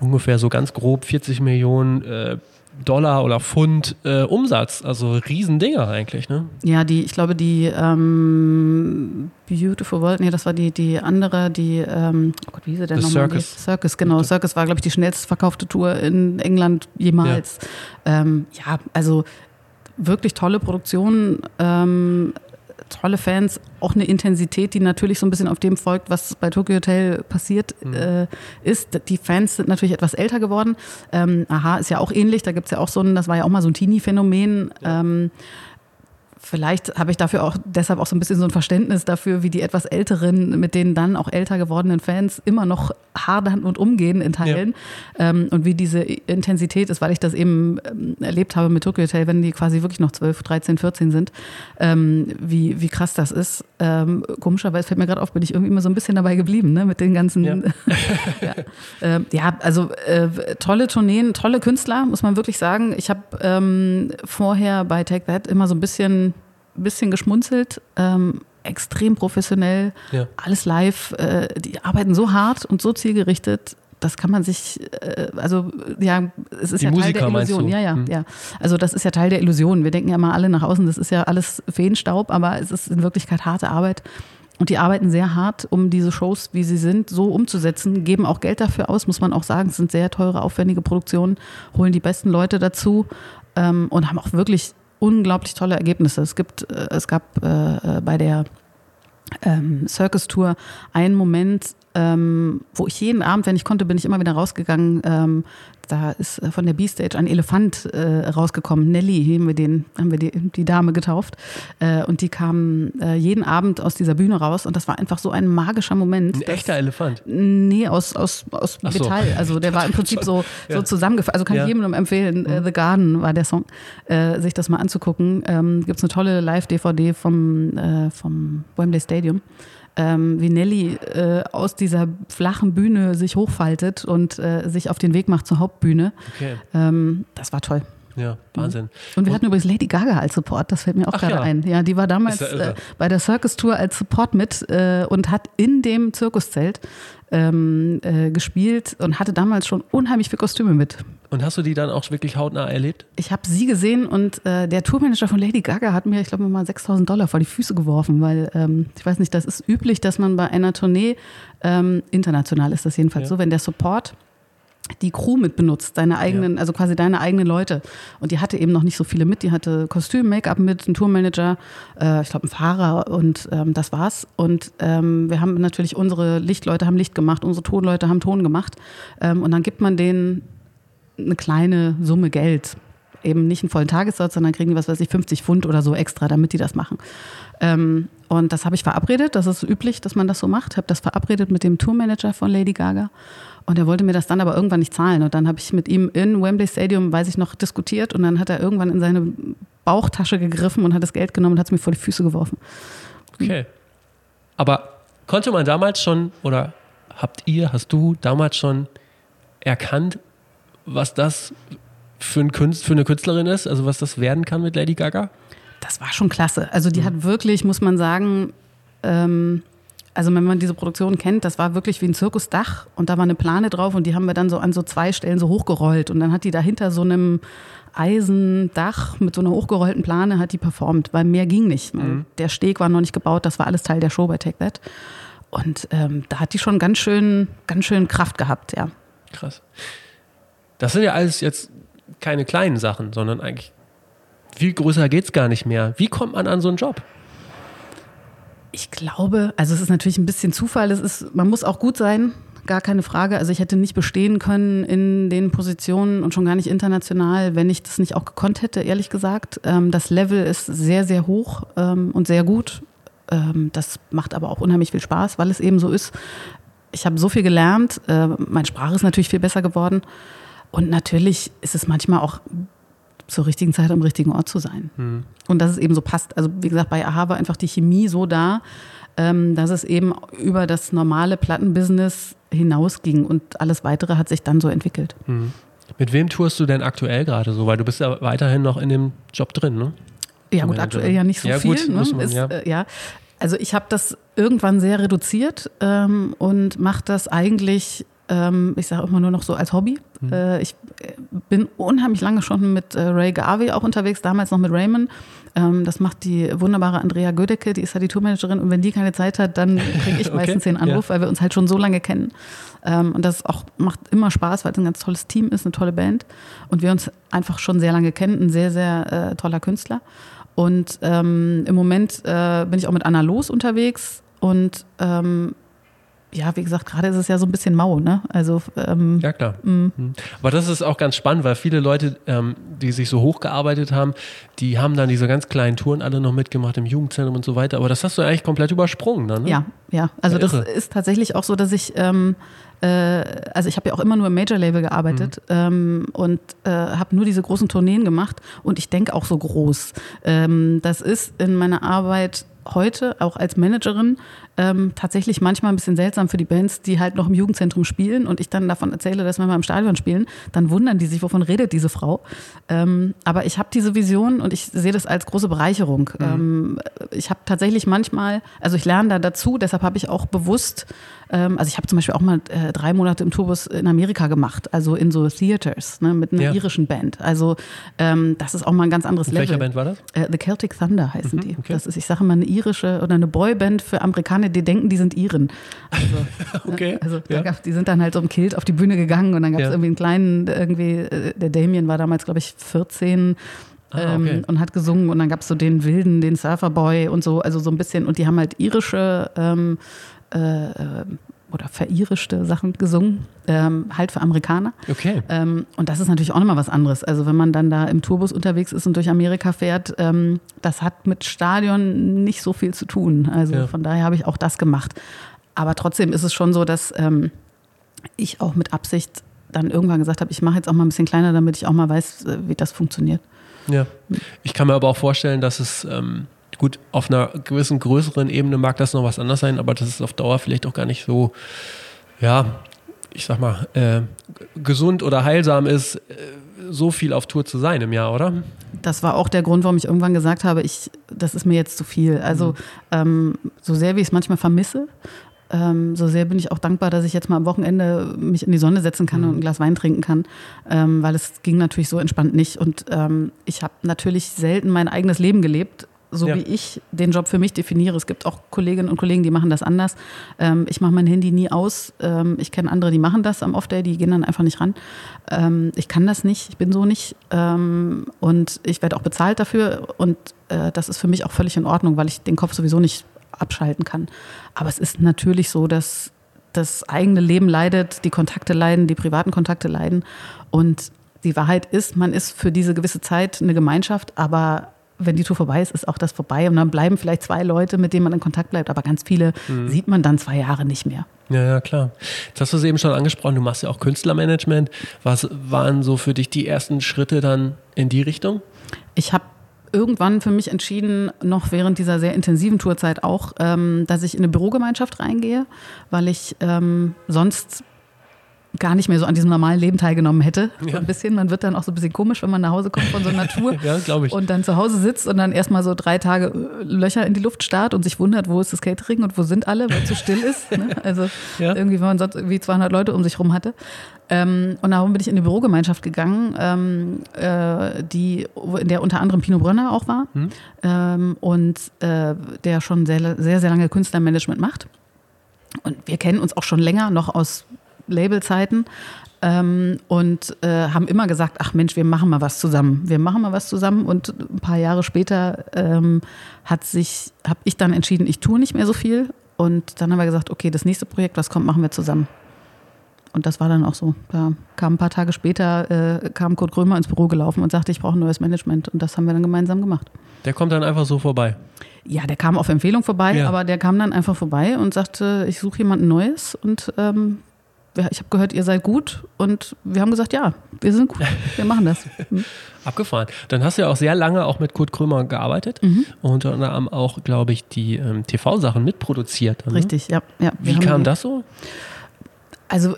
ungefähr so ganz grob 40 Millionen äh, Dollar oder Pfund äh, Umsatz. Also Riesendinger eigentlich, ne? Ja, die, ich glaube, die ähm, Beautiful World, nee, das war die, die andere, die, ähm, oh Gott, wie hieß sie denn nochmal? Circus. Die? Circus, genau. Circus war, glaube ich, die schnellst verkaufte Tour in England jemals. Ja, ähm, ja also wirklich tolle Produktion. Ähm, tolle Fans, auch eine Intensität, die natürlich so ein bisschen auf dem folgt, was bei Tokyo Hotel passiert mhm. äh, ist. Die Fans sind natürlich etwas älter geworden. Ähm, aha, ist ja auch ähnlich. Da gibt es ja auch so ein, das war ja auch mal so ein Teenie-Phänomen. Ja. Ähm, Vielleicht habe ich dafür auch deshalb auch so ein bisschen so ein Verständnis dafür, wie die etwas älteren, mit denen dann auch älter gewordenen Fans immer noch hadern und umgehen in Teilen. Ja. Ähm, und wie diese Intensität ist, weil ich das eben ähm, erlebt habe mit Tokyo Hotel, wenn die quasi wirklich noch 12, 13, 14 sind, ähm, wie, wie krass das ist. Ähm, komischerweise fällt mir gerade auf, bin ich irgendwie immer so ein bisschen dabei geblieben, ne, mit den ganzen. Ja, ja. Ähm, ja also äh, tolle Tourneen, tolle Künstler, muss man wirklich sagen. Ich habe ähm, vorher bei Take That immer so ein bisschen bisschen geschmunzelt. Ähm, extrem professionell, ja. alles live. Äh, die arbeiten so hart und so zielgerichtet. Das kann man sich, äh, also ja, es ist die ja Musiker, Teil der Illusion. Ja, ja, hm. ja. Also das ist ja Teil der Illusion. Wir denken ja mal alle nach außen, das ist ja alles Feenstaub, aber es ist in Wirklichkeit harte Arbeit. Und die arbeiten sehr hart, um diese Shows, wie sie sind, so umzusetzen, geben auch Geld dafür aus, muss man auch sagen. Es sind sehr teure, aufwendige Produktionen, holen die besten Leute dazu ähm, und haben auch wirklich unglaublich tolle Ergebnisse. Es gibt, äh, es gab äh, äh, bei der ähm, Circus Tour einen Moment, ähm, wo ich jeden Abend, wenn ich konnte, bin ich immer wieder rausgegangen, ähm, da ist äh, von der B-Stage ein Elefant äh, rausgekommen. Nelly haben wir, den, haben wir die, die Dame getauft. Äh, und die kam äh, jeden Abend aus dieser Bühne raus. Und das war einfach so ein magischer Moment. Ein echter Elefant? Nee, aus, aus, aus Ach Metall. So. Also der war im Prinzip so, ja. so zusammengefasst. Also kann ja. ich jedem empfehlen. Mhm. The Garden war der Song. Äh, sich das mal anzugucken. Ähm, Gibt es eine tolle Live-DVD vom, äh, vom Wembley Stadium ähm, wie Nelly äh, aus dieser flachen Bühne sich hochfaltet und äh, sich auf den Weg macht zur Hauptbühne. Okay. Ähm, das war toll. Ja, Wahnsinn. Und wir hatten übrigens Lady Gaga als Support, das fällt mir auch gerade ja. ein. Ja, die war damals äh, bei der Circus Tour als Support mit äh, und hat in dem Zirkuszelt ähm, äh, gespielt und hatte damals schon unheimlich viele Kostüme mit. Und hast du die dann auch wirklich hautnah erlebt? Ich habe sie gesehen und äh, der Tourmanager von Lady Gaga hat mir, ich glaube, mal 6000 Dollar vor die Füße geworfen, weil ähm, ich weiß nicht, das ist üblich, dass man bei einer Tournee, ähm, international ist das jedenfalls ja. so, wenn der Support die Crew mit benutzt, deine eigenen, ja. also quasi deine eigenen Leute. Und die hatte eben noch nicht so viele mit. Die hatte Kostüm, Make-up mit, einen Tourmanager, äh, ich glaube, einen Fahrer und ähm, das war's. Und ähm, wir haben natürlich unsere Lichtleute haben Licht gemacht, unsere Tonleute haben Ton gemacht. Ähm, und dann gibt man denen eine kleine Summe Geld. Eben nicht einen vollen Tagessatz, sondern kriegen die, was weiß ich, 50 Pfund oder so extra, damit die das machen. Ähm, und das habe ich verabredet. Das ist üblich, dass man das so macht. Habe das verabredet mit dem Tourmanager von Lady Gaga. Und er wollte mir das dann aber irgendwann nicht zahlen. Und dann habe ich mit ihm in Wembley Stadium, weiß ich noch, diskutiert. Und dann hat er irgendwann in seine Bauchtasche gegriffen und hat das Geld genommen und hat es mir vor die Füße geworfen. Okay. Aber konnte man damals schon oder habt ihr, hast du damals schon erkannt, was das für, ein Künst, für eine Künstlerin ist? Also was das werden kann mit Lady Gaga? Das war schon klasse. Also die hat wirklich, muss man sagen, ähm, also wenn man diese Produktion kennt, das war wirklich wie ein Zirkusdach und da war eine Plane drauf und die haben wir dann so an so zwei Stellen so hochgerollt und dann hat die dahinter so einem Eisendach mit so einer hochgerollten Plane hat die performt, weil mehr ging nicht. Mhm. Der Steg war noch nicht gebaut, das war alles Teil der Show bei Take That. Und ähm, da hat die schon ganz schön, ganz schön Kraft gehabt, ja. Krass. Das sind ja alles jetzt keine kleinen Sachen, sondern eigentlich viel größer geht es gar nicht mehr. Wie kommt man an so einen Job? Ich glaube, also es ist natürlich ein bisschen Zufall. Es ist, man muss auch gut sein, gar keine Frage. Also ich hätte nicht bestehen können in den Positionen und schon gar nicht international, wenn ich das nicht auch gekonnt hätte, ehrlich gesagt. Ähm, das Level ist sehr, sehr hoch ähm, und sehr gut. Ähm, das macht aber auch unheimlich viel Spaß, weil es eben so ist. Ich habe so viel gelernt. Äh, meine Sprache ist natürlich viel besser geworden. Und natürlich ist es manchmal auch zur richtigen Zeit am richtigen Ort zu sein. Mhm. Und dass es eben so passt. Also wie gesagt, bei AHA war einfach die Chemie so da, ähm, dass es eben über das normale Plattenbusiness hinausging und alles weitere hat sich dann so entwickelt. Mhm. Mit wem tourst du denn aktuell gerade so? Weil du bist ja weiterhin noch in dem Job drin, ne? Ja, gut, aktuell ja nicht so ja, viel. Gut, ne? man, Ist, ja. Äh, ja. Also ich habe das irgendwann sehr reduziert ähm, und mache das eigentlich ähm, ich sage immer nur noch so als Hobby. Mhm. Äh, ich äh, bin unheimlich lange schon mit äh, Ray Garvey auch unterwegs, damals noch mit Raymond. Ähm, das macht die wunderbare Andrea Gödecke, die ist ja die Tourmanagerin. Und wenn die keine Zeit hat, dann kriege ich meistens okay. den Anruf, ja. weil wir uns halt schon so lange kennen. Ähm, und das auch macht immer Spaß, weil es ein ganz tolles Team ist, eine tolle Band. Und wir uns einfach schon sehr lange kennen, ein sehr, sehr äh, toller Künstler. Und ähm, im Moment äh, bin ich auch mit Anna Los unterwegs und ähm, ja, wie gesagt, gerade ist es ja so ein bisschen mau, ne? Also ähm, ja klar. Mhm. Aber das ist auch ganz spannend, weil viele Leute, ähm, die sich so hochgearbeitet haben, die haben dann diese ganz kleinen Touren alle noch mitgemacht im Jugendzentrum und so weiter. Aber das hast du eigentlich komplett übersprungen, dann, ne? Ja, ja. Also ja, das ist tatsächlich auch so, dass ich ähm, äh, also ich habe ja auch immer nur im Major-Label gearbeitet mhm. ähm, und äh, habe nur diese großen Tourneen gemacht und ich denke auch so groß. Ähm, das ist in meiner Arbeit heute auch als Managerin ähm, tatsächlich manchmal ein bisschen seltsam für die Bands, die halt noch im Jugendzentrum spielen und ich dann davon erzähle, dass wir mal im Stadion spielen, dann wundern die sich, wovon redet diese Frau. Ähm, aber ich habe diese Vision und ich sehe das als große Bereicherung. Mhm. Ähm, ich habe tatsächlich manchmal, also ich lerne da dazu, deshalb habe ich auch bewusst, ähm, also ich habe zum Beispiel auch mal äh, drei Monate im Tourbus in Amerika gemacht, also in so Theaters ne, mit einer ja. irischen Band. Also ähm, das ist auch mal ein ganz anderes in Level. Welcher Band war das? Äh, The Celtic Thunder heißen mhm, die. Okay. Das ist, ich sage mal, eine irische oder eine Boyband für Amerikaner, die denken, die sind Iren. Also, okay. Also ja. gab, die sind dann halt so im Kilt auf die Bühne gegangen und dann gab es ja. irgendwie einen kleinen, irgendwie, äh, der Damien war damals, glaube ich, 14. Ah, okay. ähm, und hat gesungen und dann gab es so den Wilden, den Surferboy und so, also so ein bisschen und die haben halt irische ähm, äh, äh oder veririschte Sachen gesungen, ähm, halt für Amerikaner. Okay. Ähm, und das ist natürlich auch nochmal was anderes. Also wenn man dann da im Tourbus unterwegs ist und durch Amerika fährt, ähm, das hat mit Stadion nicht so viel zu tun. Also ja. von daher habe ich auch das gemacht. Aber trotzdem ist es schon so, dass ähm, ich auch mit Absicht dann irgendwann gesagt habe, ich mache jetzt auch mal ein bisschen kleiner, damit ich auch mal weiß, äh, wie das funktioniert. Ja. Ich kann mir aber auch vorstellen, dass es ähm, Gut, auf einer gewissen größeren Ebene mag das noch was anderes sein, aber das ist auf Dauer vielleicht auch gar nicht so, ja, ich sag mal, äh, gesund oder heilsam ist, äh, so viel auf Tour zu sein im Jahr, oder? Das war auch der Grund, warum ich irgendwann gesagt habe, ich, das ist mir jetzt zu viel. Also mhm. ähm, so sehr wie ich es manchmal vermisse, ähm, so sehr bin ich auch dankbar, dass ich jetzt mal am Wochenende mich in die Sonne setzen kann mhm. und ein Glas Wein trinken kann, ähm, weil es ging natürlich so entspannt nicht. Und ähm, ich habe natürlich selten mein eigenes Leben gelebt so ja. wie ich den Job für mich definiere. Es gibt auch Kolleginnen und Kollegen, die machen das anders. Ähm, ich mache mein Handy nie aus. Ähm, ich kenne andere, die machen das am Off-Day, die gehen dann einfach nicht ran. Ähm, ich kann das nicht, ich bin so nicht. Ähm, und ich werde auch bezahlt dafür. Und äh, das ist für mich auch völlig in Ordnung, weil ich den Kopf sowieso nicht abschalten kann. Aber es ist natürlich so, dass das eigene Leben leidet, die Kontakte leiden, die privaten Kontakte leiden. Und die Wahrheit ist, man ist für diese gewisse Zeit eine Gemeinschaft, aber wenn die Tour vorbei ist, ist auch das vorbei. Und dann bleiben vielleicht zwei Leute, mit denen man in Kontakt bleibt, aber ganz viele mhm. sieht man dann zwei Jahre nicht mehr. Ja, ja, klar. Jetzt hast du es eben schon angesprochen, du machst ja auch Künstlermanagement. Was waren so für dich die ersten Schritte dann in die Richtung? Ich habe irgendwann für mich entschieden, noch während dieser sehr intensiven Tourzeit auch, ähm, dass ich in eine Bürogemeinschaft reingehe, weil ich ähm, sonst gar nicht mehr so an diesem normalen Leben teilgenommen hätte. Ja. So ein bisschen. Man wird dann auch so ein bisschen komisch, wenn man nach Hause kommt von so einer Tour ja, glaube ich. und dann zu Hause sitzt und dann erstmal so drei Tage äh, Löcher in die Luft starrt und sich wundert, wo ist das Catering und wo sind alle, weil es so still ist. Ne? Also ja. irgendwie, wenn man sonst irgendwie 200 Leute um sich rum hatte. Ähm, und darum bin ich in die Bürogemeinschaft gegangen, ähm, äh, die, in der unter anderem Pino Brönner auch war hm. ähm, und äh, der schon sehr, sehr, sehr lange Künstlermanagement macht. Und wir kennen uns auch schon länger, noch aus Labelzeiten. Ähm, und äh, haben immer gesagt, ach Mensch, wir machen mal was zusammen. Wir machen mal was zusammen. Und ein paar Jahre später ähm, hat sich, habe ich dann entschieden, ich tue nicht mehr so viel. Und dann haben wir gesagt, okay, das nächste Projekt, was kommt, machen wir zusammen. Und das war dann auch so. Da kam ein paar Tage später, äh, kam Kurt Krömer ins Büro gelaufen und sagte, ich brauche ein neues Management. Und das haben wir dann gemeinsam gemacht. Der kommt dann einfach so vorbei. Ja, der kam auf Empfehlung vorbei, ja. aber der kam dann einfach vorbei und sagte, ich suche jemanden Neues. Und ähm, ich habe gehört, ihr seid gut und wir haben gesagt, ja, wir sind gut, wir machen das. Mhm. Abgefahren. Dann hast du ja auch sehr lange auch mit Kurt Krömer gearbeitet mhm. und unter anderem auch, glaube ich, die ähm, TV-Sachen mitproduziert. Ne? Richtig, ja. ja. Wie kam das so? Also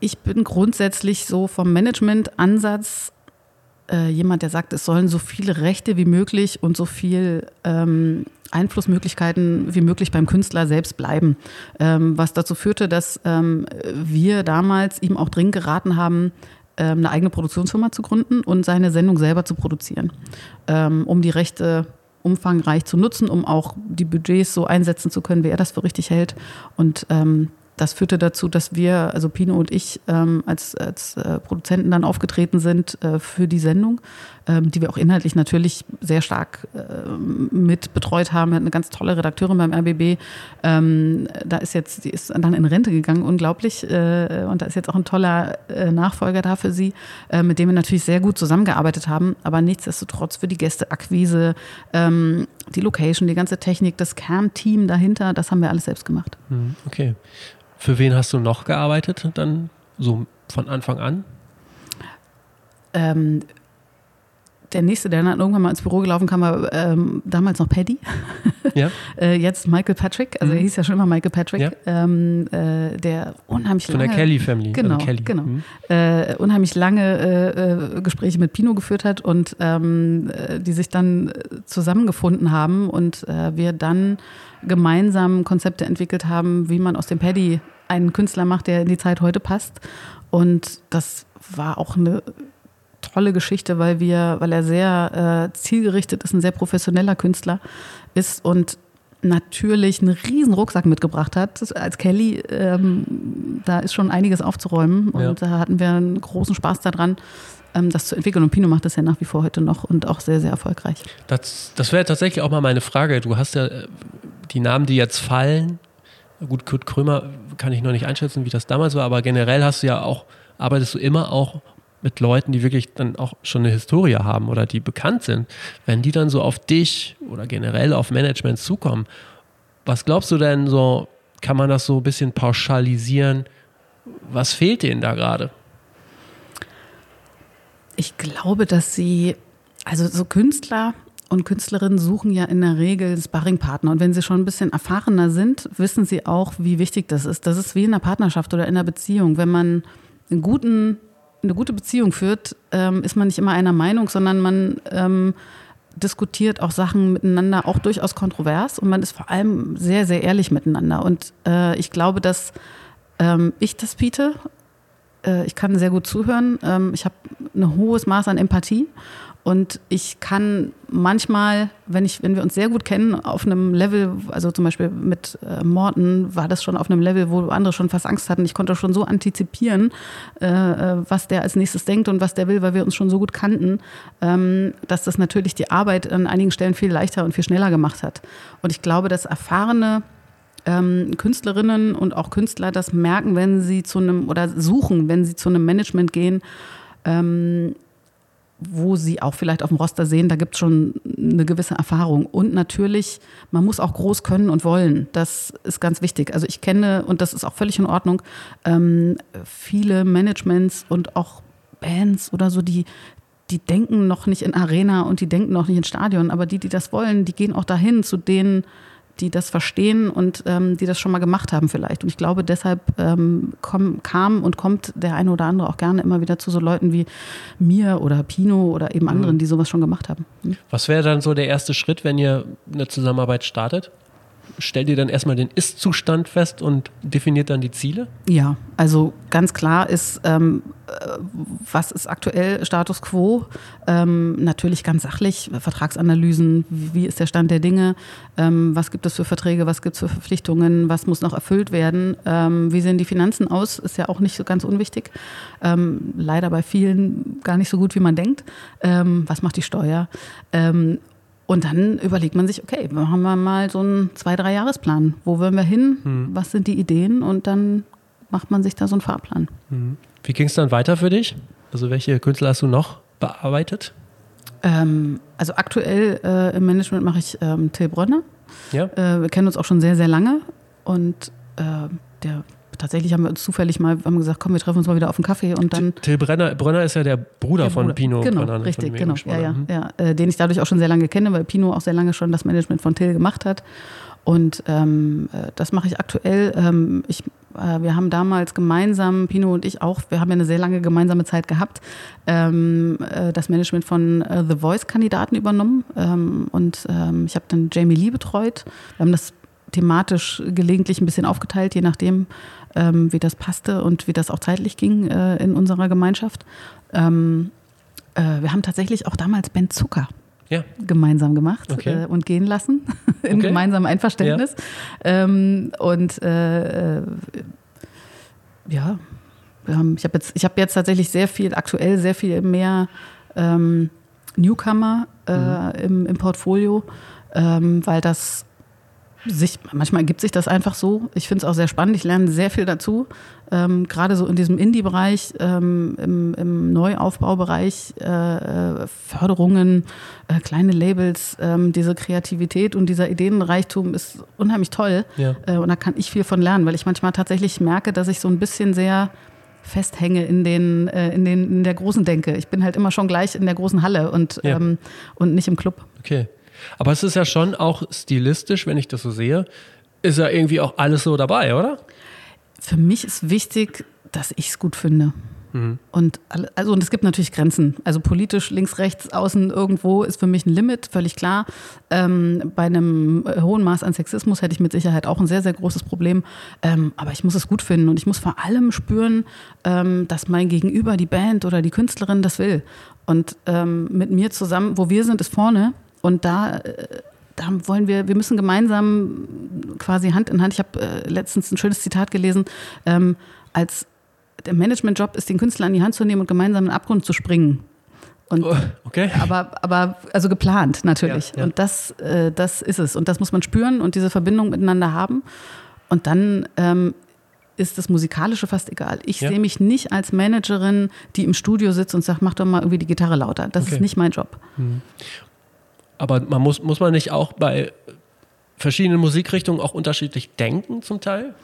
ich bin grundsätzlich so vom Management-Ansatz äh, jemand, der sagt, es sollen so viele Rechte wie möglich und so viel ähm, Einflussmöglichkeiten wie möglich beim Künstler selbst bleiben. Ähm, was dazu führte, dass ähm, wir damals ihm auch dringend geraten haben, ähm, eine eigene Produktionsfirma zu gründen und seine Sendung selber zu produzieren, ähm, um die Rechte umfangreich zu nutzen, um auch die Budgets so einsetzen zu können, wie er das für richtig hält. Und ähm, das führte dazu, dass wir, also Pino und ich, ähm, als, als äh, Produzenten dann aufgetreten sind äh, für die Sendung, ähm, die wir auch inhaltlich natürlich sehr stark äh, mit betreut haben. Wir hatten eine ganz tolle Redakteurin beim RBB. Ähm, da ist jetzt, die ist dann in Rente gegangen, unglaublich. Äh, und da ist jetzt auch ein toller äh, Nachfolger da für sie, äh, mit dem wir natürlich sehr gut zusammengearbeitet haben. Aber nichtsdestotrotz für die Gästeakquise, ähm, die Location, die ganze Technik, das Kernteam dahinter, das haben wir alles selbst gemacht. Hm, okay. Für wen hast du noch gearbeitet dann so von Anfang an? Ähm, der nächste, der dann irgendwann mal ins Büro gelaufen kam, war ähm, damals noch Paddy. Ja. äh, jetzt Michael Patrick, also mhm. er hieß ja schon immer Michael Patrick, ja. ähm, äh, der unheimlich Von lange. Von der Kelly Family. Genau, also Kelly. genau. Mhm. Äh, unheimlich lange äh, äh, Gespräche mit Pino geführt hat und ähm, äh, die sich dann zusammengefunden haben und wir dann gemeinsam Konzepte entwickelt haben, wie man aus dem Paddy einen Künstler macht, der in die Zeit heute passt. Und das war auch eine tolle Geschichte, weil wir, weil er sehr äh, zielgerichtet ist, ein sehr professioneller Künstler ist und natürlich einen riesen Rucksack mitgebracht hat. Als Kelly, ähm, da ist schon einiges aufzuräumen und ja. da hatten wir einen großen Spaß daran, ähm, das zu entwickeln. Und Pino macht das ja nach wie vor heute noch und auch sehr, sehr erfolgreich. Das, das wäre tatsächlich auch mal meine Frage. Du hast ja äh, die Namen, die jetzt fallen. Gut, Kurt Krömer kann ich noch nicht einschätzen, wie das damals war, aber generell hast du ja auch, arbeitest du immer auch mit Leuten, die wirklich dann auch schon eine Historie haben oder die bekannt sind. Wenn die dann so auf dich oder generell auf Management zukommen, was glaubst du denn so, kann man das so ein bisschen pauschalisieren? Was fehlt denen da gerade? Ich glaube, dass sie, also so Künstler und Künstlerinnen suchen ja in der Regel Sparringpartner. Und wenn sie schon ein bisschen erfahrener sind, wissen sie auch, wie wichtig das ist. Das ist wie in einer Partnerschaft oder in einer Beziehung. Wenn man einen guten, eine gute Beziehung führt, ähm, ist man nicht immer einer Meinung, sondern man ähm, diskutiert auch Sachen miteinander, auch durchaus kontrovers. Und man ist vor allem sehr, sehr ehrlich miteinander. Und äh, ich glaube, dass ähm, ich das biete äh, ich kann sehr gut zuhören. Ähm, ich habe ein hohes Maß an Empathie und ich kann manchmal, wenn, ich, wenn wir uns sehr gut kennen, auf einem Level, also zum Beispiel mit äh, Morten, war das schon auf einem Level, wo andere schon fast Angst hatten. Ich konnte schon so antizipieren, äh, äh, was der als nächstes denkt und was der will, weil wir uns schon so gut kannten, ähm, dass das natürlich die Arbeit an einigen Stellen viel leichter und viel schneller gemacht hat. Und ich glaube, dass erfahrene ähm, Künstlerinnen und auch Künstler das merken, wenn sie zu einem oder suchen, wenn sie zu einem Management gehen, ähm, wo sie auch vielleicht auf dem Roster sehen, da gibt es schon eine gewisse Erfahrung. Und natürlich, man muss auch groß können und wollen. Das ist ganz wichtig. Also ich kenne, und das ist auch völlig in Ordnung, ähm, viele Managements und auch Bands oder so, die, die denken noch nicht in Arena und die denken noch nicht in Stadion, aber die, die das wollen, die gehen auch dahin zu denen, die das verstehen und ähm, die das schon mal gemacht haben vielleicht. Und ich glaube, deshalb ähm, komm, kam und kommt der eine oder andere auch gerne immer wieder zu so Leuten wie mir oder Pino oder eben anderen, mhm. die sowas schon gemacht haben. Mhm. Was wäre dann so der erste Schritt, wenn ihr eine Zusammenarbeit startet? Stellt ihr dann erstmal den Ist-Zustand fest und definiert dann die Ziele? Ja, also ganz klar ist, ähm, äh, was ist aktuell Status quo? Ähm, natürlich ganz sachlich, Vertragsanalysen, wie ist der Stand der Dinge, ähm, was gibt es für Verträge, was gibt es für Verpflichtungen, was muss noch erfüllt werden, ähm, wie sehen die Finanzen aus, ist ja auch nicht so ganz unwichtig. Ähm, leider bei vielen gar nicht so gut, wie man denkt. Ähm, was macht die Steuer? Und dann überlegt man sich, okay, machen wir mal so einen zwei, drei Jahresplan. Wo wollen wir hin? Hm. Was sind die Ideen? Und dann macht man sich da so einen Fahrplan. Hm. Wie ging es dann weiter für dich? Also welche Künstler hast du noch bearbeitet? Ähm, also aktuell äh, im Management mache ich ähm, Till Brönner. Ja. Äh, wir kennen uns auch schon sehr, sehr lange. Und äh, der tatsächlich haben wir uns zufällig mal haben gesagt, komm, wir treffen uns mal wieder auf einen Kaffee und dann. Till Brenner, Brenner ist ja der Bruder, der Bruder. von Pino. Genau, Brenner, richtig, genau. Ja, ja, mhm. ja, äh, den ich dadurch auch schon sehr lange kenne, weil Pino auch sehr lange schon das Management von Till gemacht hat. Und ähm, äh, das mache ich aktuell. Ähm, ich, äh, wir haben damals gemeinsam, Pino und ich auch, wir haben ja eine sehr lange gemeinsame Zeit gehabt, ähm, äh, das Management von äh, The Voice-Kandidaten übernommen. Ähm, und ähm, ich habe dann Jamie Lee betreut. Wir haben das thematisch gelegentlich ein bisschen aufgeteilt, je nachdem, ähm, wie das passte und wie das auch zeitlich ging äh, in unserer Gemeinschaft. Ähm, äh, wir haben tatsächlich auch damals Ben Zucker ja. gemeinsam gemacht okay. äh, und gehen lassen, in okay. gemeinsamem Einverständnis. Ja. Ähm, und äh, äh, ja, ich habe jetzt, hab jetzt tatsächlich sehr viel, aktuell sehr viel mehr ähm, Newcomer äh, mhm. im, im, Portfolio, ähm, weil das sich, manchmal ergibt sich das einfach so. Ich finde es auch sehr spannend. Ich lerne sehr viel dazu. Ähm, Gerade so in diesem Indie-Bereich, ähm, im, im, Neuaufbaubereich, äh, Förderungen, äh, kleine Labels, ähm, diese Kreativität und dieser Ideenreichtum ist unheimlich toll. Ja. Äh, und da kann ich viel von lernen, weil ich manchmal tatsächlich merke, dass ich so ein bisschen sehr festhänge in den, äh, in den in der großen Denke. Ich bin halt immer schon gleich in der großen Halle und, ja. ähm, und nicht im Club. Okay. Aber es ist ja schon auch stilistisch, wenn ich das so sehe, ist ja irgendwie auch alles so dabei, oder? Für mich ist wichtig, dass ich es gut finde. Mhm. Und also und es gibt natürlich Grenzen. Also politisch links, rechts, außen irgendwo ist für mich ein Limit, völlig klar. Ähm, bei einem hohen Maß an Sexismus hätte ich mit Sicherheit auch ein sehr, sehr großes Problem. Ähm, aber ich muss es gut finden und ich muss vor allem spüren, ähm, dass mein Gegenüber, die Band oder die Künstlerin das will. Und ähm, mit mir zusammen, wo wir sind, ist vorne und da, äh, da wollen wir, wir müssen gemeinsam quasi Hand in Hand, ich habe äh, letztens ein schönes Zitat gelesen, ähm, als der Managementjob ist, den Künstler an die Hand zu nehmen und gemeinsam in den Abgrund zu springen. Und, oh, okay. Aber, aber also geplant natürlich. Ja, ja. Und das, äh, das ist es. Und das muss man spüren und diese Verbindung miteinander haben. Und dann ähm, ist das Musikalische fast egal. Ich ja. sehe mich nicht als Managerin, die im Studio sitzt und sagt, mach doch mal irgendwie die Gitarre lauter. Das okay. ist nicht mein Job. Mhm. Aber man muss, muss man nicht auch bei verschiedenen Musikrichtungen auch unterschiedlich denken zum Teil?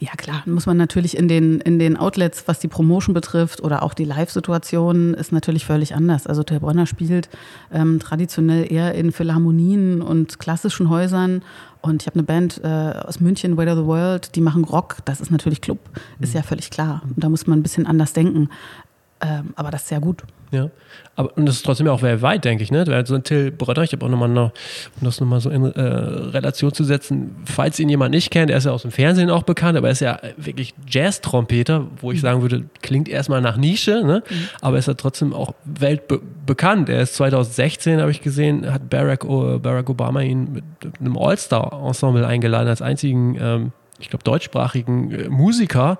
Ja, klar, muss man natürlich in den, in den Outlets, was die Promotion betrifft oder auch die Live-Situation, ist natürlich völlig anders. Also der Bronner spielt ähm, traditionell eher in Philharmonien und klassischen Häusern. Und ich habe eine Band äh, aus München, Where the World, die machen Rock. Das ist natürlich Club, ist mhm. ja völlig klar. Und da muss man ein bisschen anders denken. Ähm, aber das ist sehr gut. Ja, aber und das ist trotzdem ja auch weltweit, denke ich, ne? So ein Till Brötter, ich habe auch nochmal, noch, um das nochmal so in äh, Relation zu setzen, falls ihn jemand nicht kennt, er ist ja aus dem Fernsehen auch bekannt, aber er ist ja wirklich Jazz-Trompeter, wo ich mhm. sagen würde, klingt erstmal nach Nische, ne? Mhm. aber ist ja trotzdem auch weltbekannt. Er ist 2016, habe ich gesehen, hat Barack, Barack Obama ihn mit einem All-Star-Ensemble eingeladen, als einzigen, ähm, ich glaube, deutschsprachigen äh, Musiker.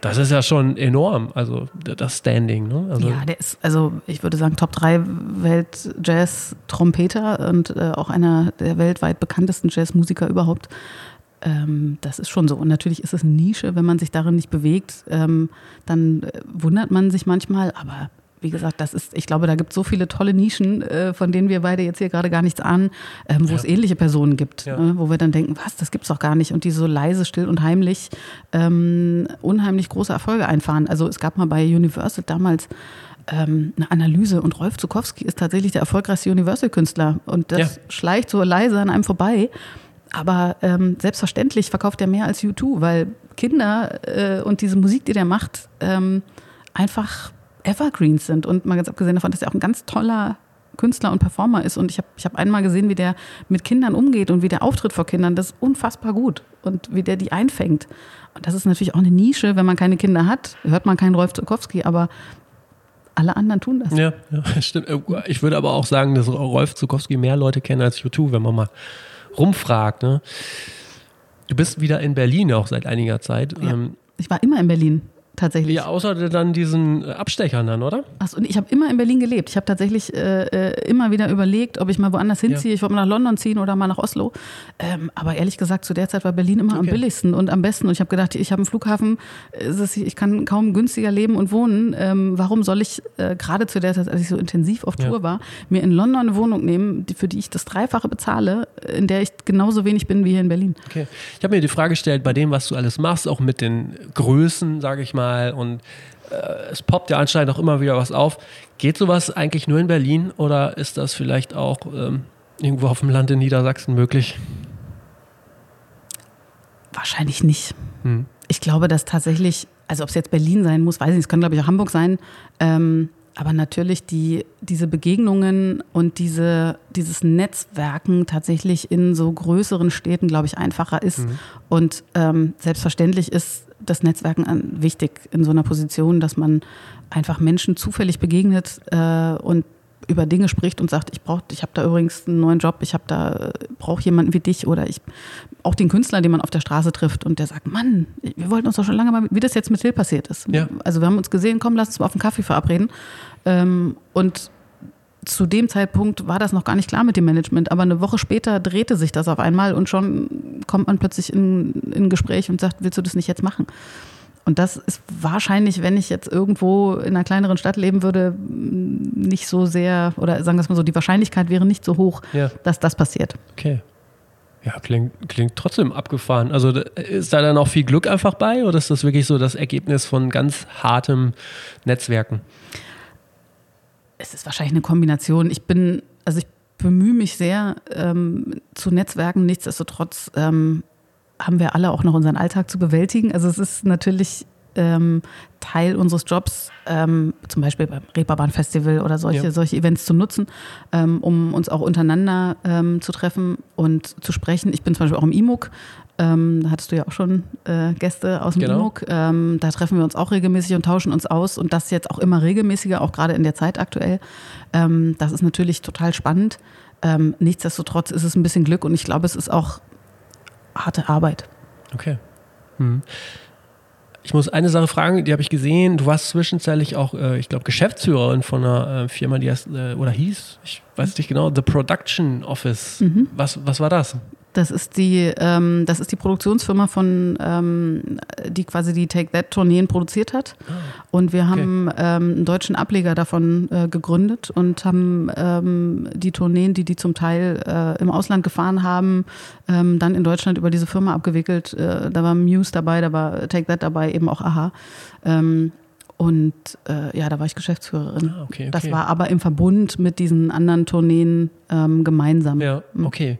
Das ist ja schon enorm, also das Standing. Ne? Also ja, der ist, also ich würde sagen, Top 3 Welt-Jazz-Trompeter und äh, auch einer der weltweit bekanntesten Jazzmusiker überhaupt. Ähm, das ist schon so. Und natürlich ist es eine Nische, wenn man sich darin nicht bewegt, ähm, dann äh, wundert man sich manchmal, aber wie gesagt, das ist, ich glaube, da gibt es so viele tolle Nischen, äh, von denen wir beide jetzt hier gerade gar nichts ahnen, ähm, wo Ja. es ähnliche Personen gibt, Ja. ne, wo wir dann denken, was, das gibt's doch gar nicht und die so leise, still und heimlich ähm, unheimlich große Erfolge einfahren. Also es gab mal bei Universal damals ähm, eine Analyse und Rolf Zukowski ist tatsächlich der erfolgreichste Universal-Künstler und das Ja. schleicht so leise an einem vorbei. Aber ähm, selbstverständlich verkauft er mehr als U2, weil Kinder äh, und diese Musik, die der macht, ähm, einfach Evergreens sind. Und mal ganz abgesehen davon, dass er auch ein ganz toller Künstler und Performer ist. Und ich habe ich hab einmal gesehen, wie der mit Kindern umgeht und wie der auftritt vor Kindern. Das ist unfassbar gut. Und wie der die einfängt. Und das ist natürlich auch eine Nische, wenn man keine Kinder hat, hört man keinen Rolf Zukowski, aber alle anderen tun das. Ja, ja, stimmt. Äh, Ich würde aber auch sagen, dass Rolf Zukowski mehr Leute kennen als U2, wenn man mal rumfragt. Ne? Du bist wieder in Berlin auch seit einiger Zeit. Ja. Ähm, Ich war immer in Berlin, tatsächlich. ja, außer dann diesen äh, Abstechern dann, oder? Achso, und ich habe immer in Berlin gelebt. Ich habe tatsächlich äh, äh, immer wieder überlegt, ob ich mal woanders hinziehe. Ich wollte mal nach London ziehen oder mal nach Oslo. Ähm, aber ehrlich gesagt, zu der Zeit war Berlin immer am Okay. billigsten und am besten. Und ich habe gedacht, ich habe einen Flughafen, es ist- ich kann kaum günstiger leben und wohnen. Ähm, warum soll ich äh, gerade zu der Zeit, als ich so intensiv auf Ja. Tour war, mir in London eine Wohnung nehmen, die, für die ich das Dreifache bezahle, in der ich genauso wenig bin wie hier in Berlin? Okay. Ich habe mir die Frage gestellt, bei dem, was du alles machst, auch mit den Größen, sage ich mal, und äh, es poppt ja anscheinend auch immer wieder was auf. Geht sowas eigentlich nur in Berlin oder ist das vielleicht auch ähm, irgendwo auf dem Land in Niedersachsen möglich? Wahrscheinlich nicht. Hm. Ich glaube, dass tatsächlich, also ob es jetzt Berlin sein muss, weiß ich nicht, es kann glaube ich auch Hamburg sein, ähm, aber natürlich die, diese Begegnungen und diese, dieses Netzwerken tatsächlich in so größeren Städten, glaube ich, einfacher ist. Und ähm, selbstverständlich ist das Netzwerken an, wichtig in so einer Position, dass man einfach Menschen zufällig begegnet äh, und über Dinge spricht und sagt, ich brauche, ich habe da übrigens einen neuen Job, ich habe da brauche jemanden wie dich oder ich auch den Künstler, den man auf der Straße trifft und der sagt, Mann, wir wollten uns doch schon lange mal, wie das jetzt mit Till passiert ist. Ja. Also wir haben uns gesehen, komm, lass uns mal auf einen Kaffee verabreden. Ähm, und zu dem Zeitpunkt war das noch gar nicht klar mit dem Management, aber eine Woche später drehte sich das auf einmal und schon kommt man plötzlich in, in ein Gespräch und sagt, willst du das nicht jetzt machen? Und das ist wahrscheinlich, wenn ich jetzt irgendwo in einer kleineren Stadt leben würde, nicht so sehr, oder sagen wir es mal so, die Wahrscheinlichkeit wäre nicht so hoch, Ja. dass das passiert. Okay. Ja, klingt, klingt trotzdem abgefahren. Also ist da dann auch viel Glück einfach bei oder ist das wirklich so das Ergebnis von ganz hartem Netzwerken? Es ist wahrscheinlich eine Kombination. Ich bin, also ich bemühe mich sehr ähm, zu Netzwerken. Nichtsdestotrotz ähm, haben wir alle auch noch unseren Alltag zu bewältigen. Also es ist natürlich ähm, Teil unseres Jobs, ähm, zum Beispiel beim Reeperbahn Festival oder solche, Ja. solche Events zu nutzen, ähm, um uns auch untereinander ähm, zu treffen und zu sprechen. Ich bin zum Beispiel auch im IMUG. Ähm, da hattest du ja auch schon äh, Gäste aus dem Genau. IMUG. Ähm, da treffen wir uns auch regelmäßig und tauschen uns aus und das jetzt auch immer regelmäßiger, auch gerade in der Zeit aktuell. Ähm, das ist natürlich total spannend. Ähm, nichtsdestotrotz ist es ein bisschen Glück und ich glaube, es ist auch harte Arbeit. Okay. Hm. Ich muss eine Sache fragen, die habe ich gesehen. Du warst zwischenzeitlich auch, äh, ich glaube, Geschäftsführerin von einer äh, Firma, die heißt, äh, oder hieß, ich weiß nicht genau, The Production Office. Was, was war das? Das ist die, ähm, das ist die Produktionsfirma von, ähm, die quasi die Take That Tourneen produziert hat. Und wir haben ähm, einen deutschen Ableger davon äh, gegründet und haben ähm, die Tourneen, die die zum Teil äh, im Ausland gefahren haben, ähm, dann in Deutschland über diese Firma abgewickelt. Äh, da war Muse dabei, da war Take That dabei, eben auch Aha. Ähm, und äh, ja, da war ich Geschäftsführerin. Ah, okay, Das okay. war aber im Verbund mit diesen anderen Tourneen gemeinsam. Ja, okay.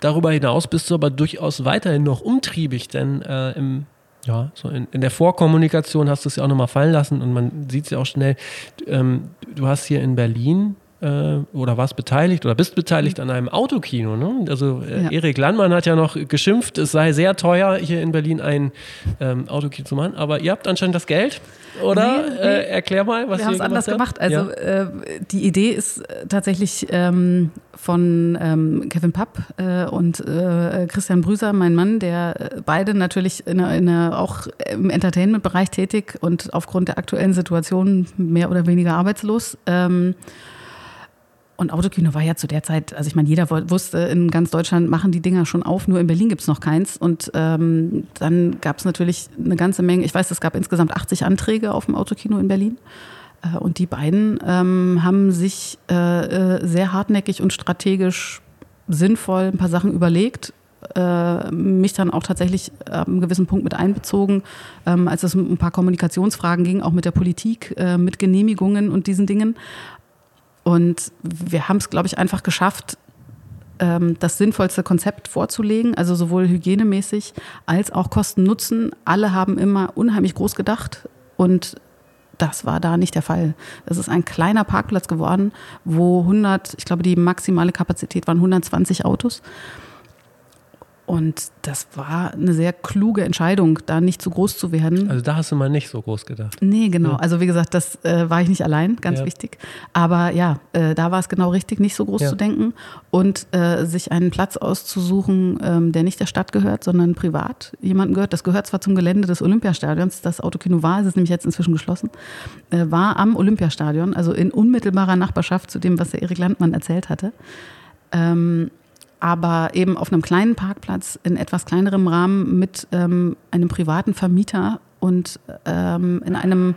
Darüber hinaus bist du aber durchaus weiterhin noch umtriebig, denn äh, im, ja, so in, in der Vorkommunikation hast du es ja auch nochmal fallen lassen und man sieht es ja auch schnell. Ähm, du hast hier in Berlin oder warst beteiligt oder bist beteiligt an einem Autokino. Ne? Also äh, Ja. Erik Landmann hat ja noch geschimpft, es sei sehr teuer, hier in Berlin ein ähm, Autokino zu machen. Aber ihr habt anscheinend das Geld, oder? Nee, nee. Äh, erklär mal, was wir ihr haben es anders gemacht gemacht. habt. Also ja. äh, die Idee ist äh, tatsächlich ähm, von ähm, Kevin Papp äh, und äh, Christian Brüser, mein Mann, der äh, beide natürlich in in auch im Entertainment-Bereich tätig und aufgrund der aktuellen Situation mehr oder weniger arbeitslos. Ähm, und Autokino war ja zu der Zeit, also ich meine, jeder wusste, in ganz Deutschland machen die Dinger schon auf, nur in Berlin gibt's noch keins. Und ähm, dann gab's natürlich eine ganze Menge, ich weiß, es gab insgesamt 80 Anträge auf dem Autokino in Berlin. Äh, und die beiden ähm, haben sich äh, äh, sehr hartnäckig und strategisch sinnvoll ein paar Sachen überlegt, äh, mich dann auch tatsächlich ab einem gewissen Punkt mit einbezogen, ähm, als es um ein paar Kommunikationsfragen ging, auch mit der Politik, äh, mit Genehmigungen und diesen Dingen. Und wir haben es, glaube ich, einfach geschafft, ähm, das sinnvollste Konzept vorzulegen, also sowohl hygienemäßig als auch Kosten-Nutzen. Alle haben immer unheimlich groß gedacht und das war da nicht der Fall. Es ist ein kleiner Parkplatz geworden, wo 100, ich glaube, die maximale Kapazität waren 120 Autos. Und das war eine sehr kluge Entscheidung, da nicht zu groß zu werden. Also da hast du mal nicht so groß gedacht. Nee, genau. Ja. Also wie gesagt, das äh, war ich nicht allein, ganz ja. wichtig. Aber ja, äh, da war es genau richtig, nicht so groß ja. zu denken und äh, sich einen Platz auszusuchen, ähm, der nicht der Stadt gehört, sondern privat jemanden gehört. Das gehört zwar zum Gelände des Olympiastadions, das Autokino war, es ist nämlich jetzt inzwischen geschlossen, äh, war am Olympiastadion, also in unmittelbarer Nachbarschaft zu dem, was der Erik Landmann erzählt hatte. Ähm, aber eben auf einem kleinen Parkplatz in etwas kleinerem Rahmen mit ähm, einem privaten Vermieter und ähm, in einem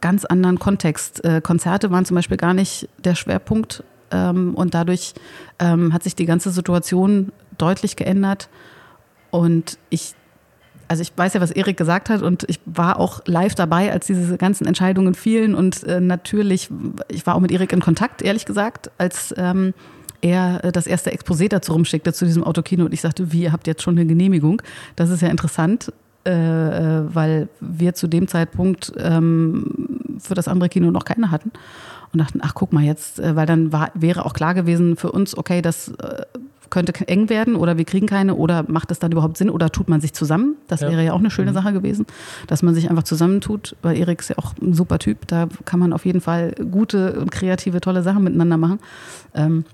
ganz anderen Kontext. Äh, Konzerte waren zum Beispiel gar nicht der Schwerpunkt ähm, und dadurch ähm, hat sich die ganze Situation deutlich geändert und ich also ich weiß ja, was Erik gesagt hat und ich war auch live dabei, als diese ganzen Entscheidungen fielen und äh, natürlich, ich war auch mit Erik in Kontakt, ehrlich gesagt, als ähm, er äh, das erste Exposé dazu rumschickte zu diesem Autokino und ich sagte, wie, ihr habt jetzt schon eine Genehmigung. Das ist ja interessant, äh, äh, weil wir zu dem Zeitpunkt ähm, für das andere Kino noch keine hatten und dachten, ach guck mal jetzt, äh, weil dann war, wäre auch klar gewesen für uns, okay, das äh, könnte eng werden oder wir kriegen keine oder macht es dann überhaupt Sinn oder tut man sich zusammen? Das ja. wäre ja auch eine schöne mhm. Sache gewesen, dass man sich einfach zusammentut, weil Erik ist ja auch ein super Typ, da kann man auf jeden Fall gute und kreative, tolle Sachen miteinander machen. Ähm,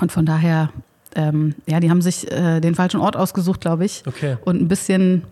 und von daher, ähm, ja, die haben sich äh, den falschen Ort ausgesucht, glaube ich. Okay. Und ein bisschen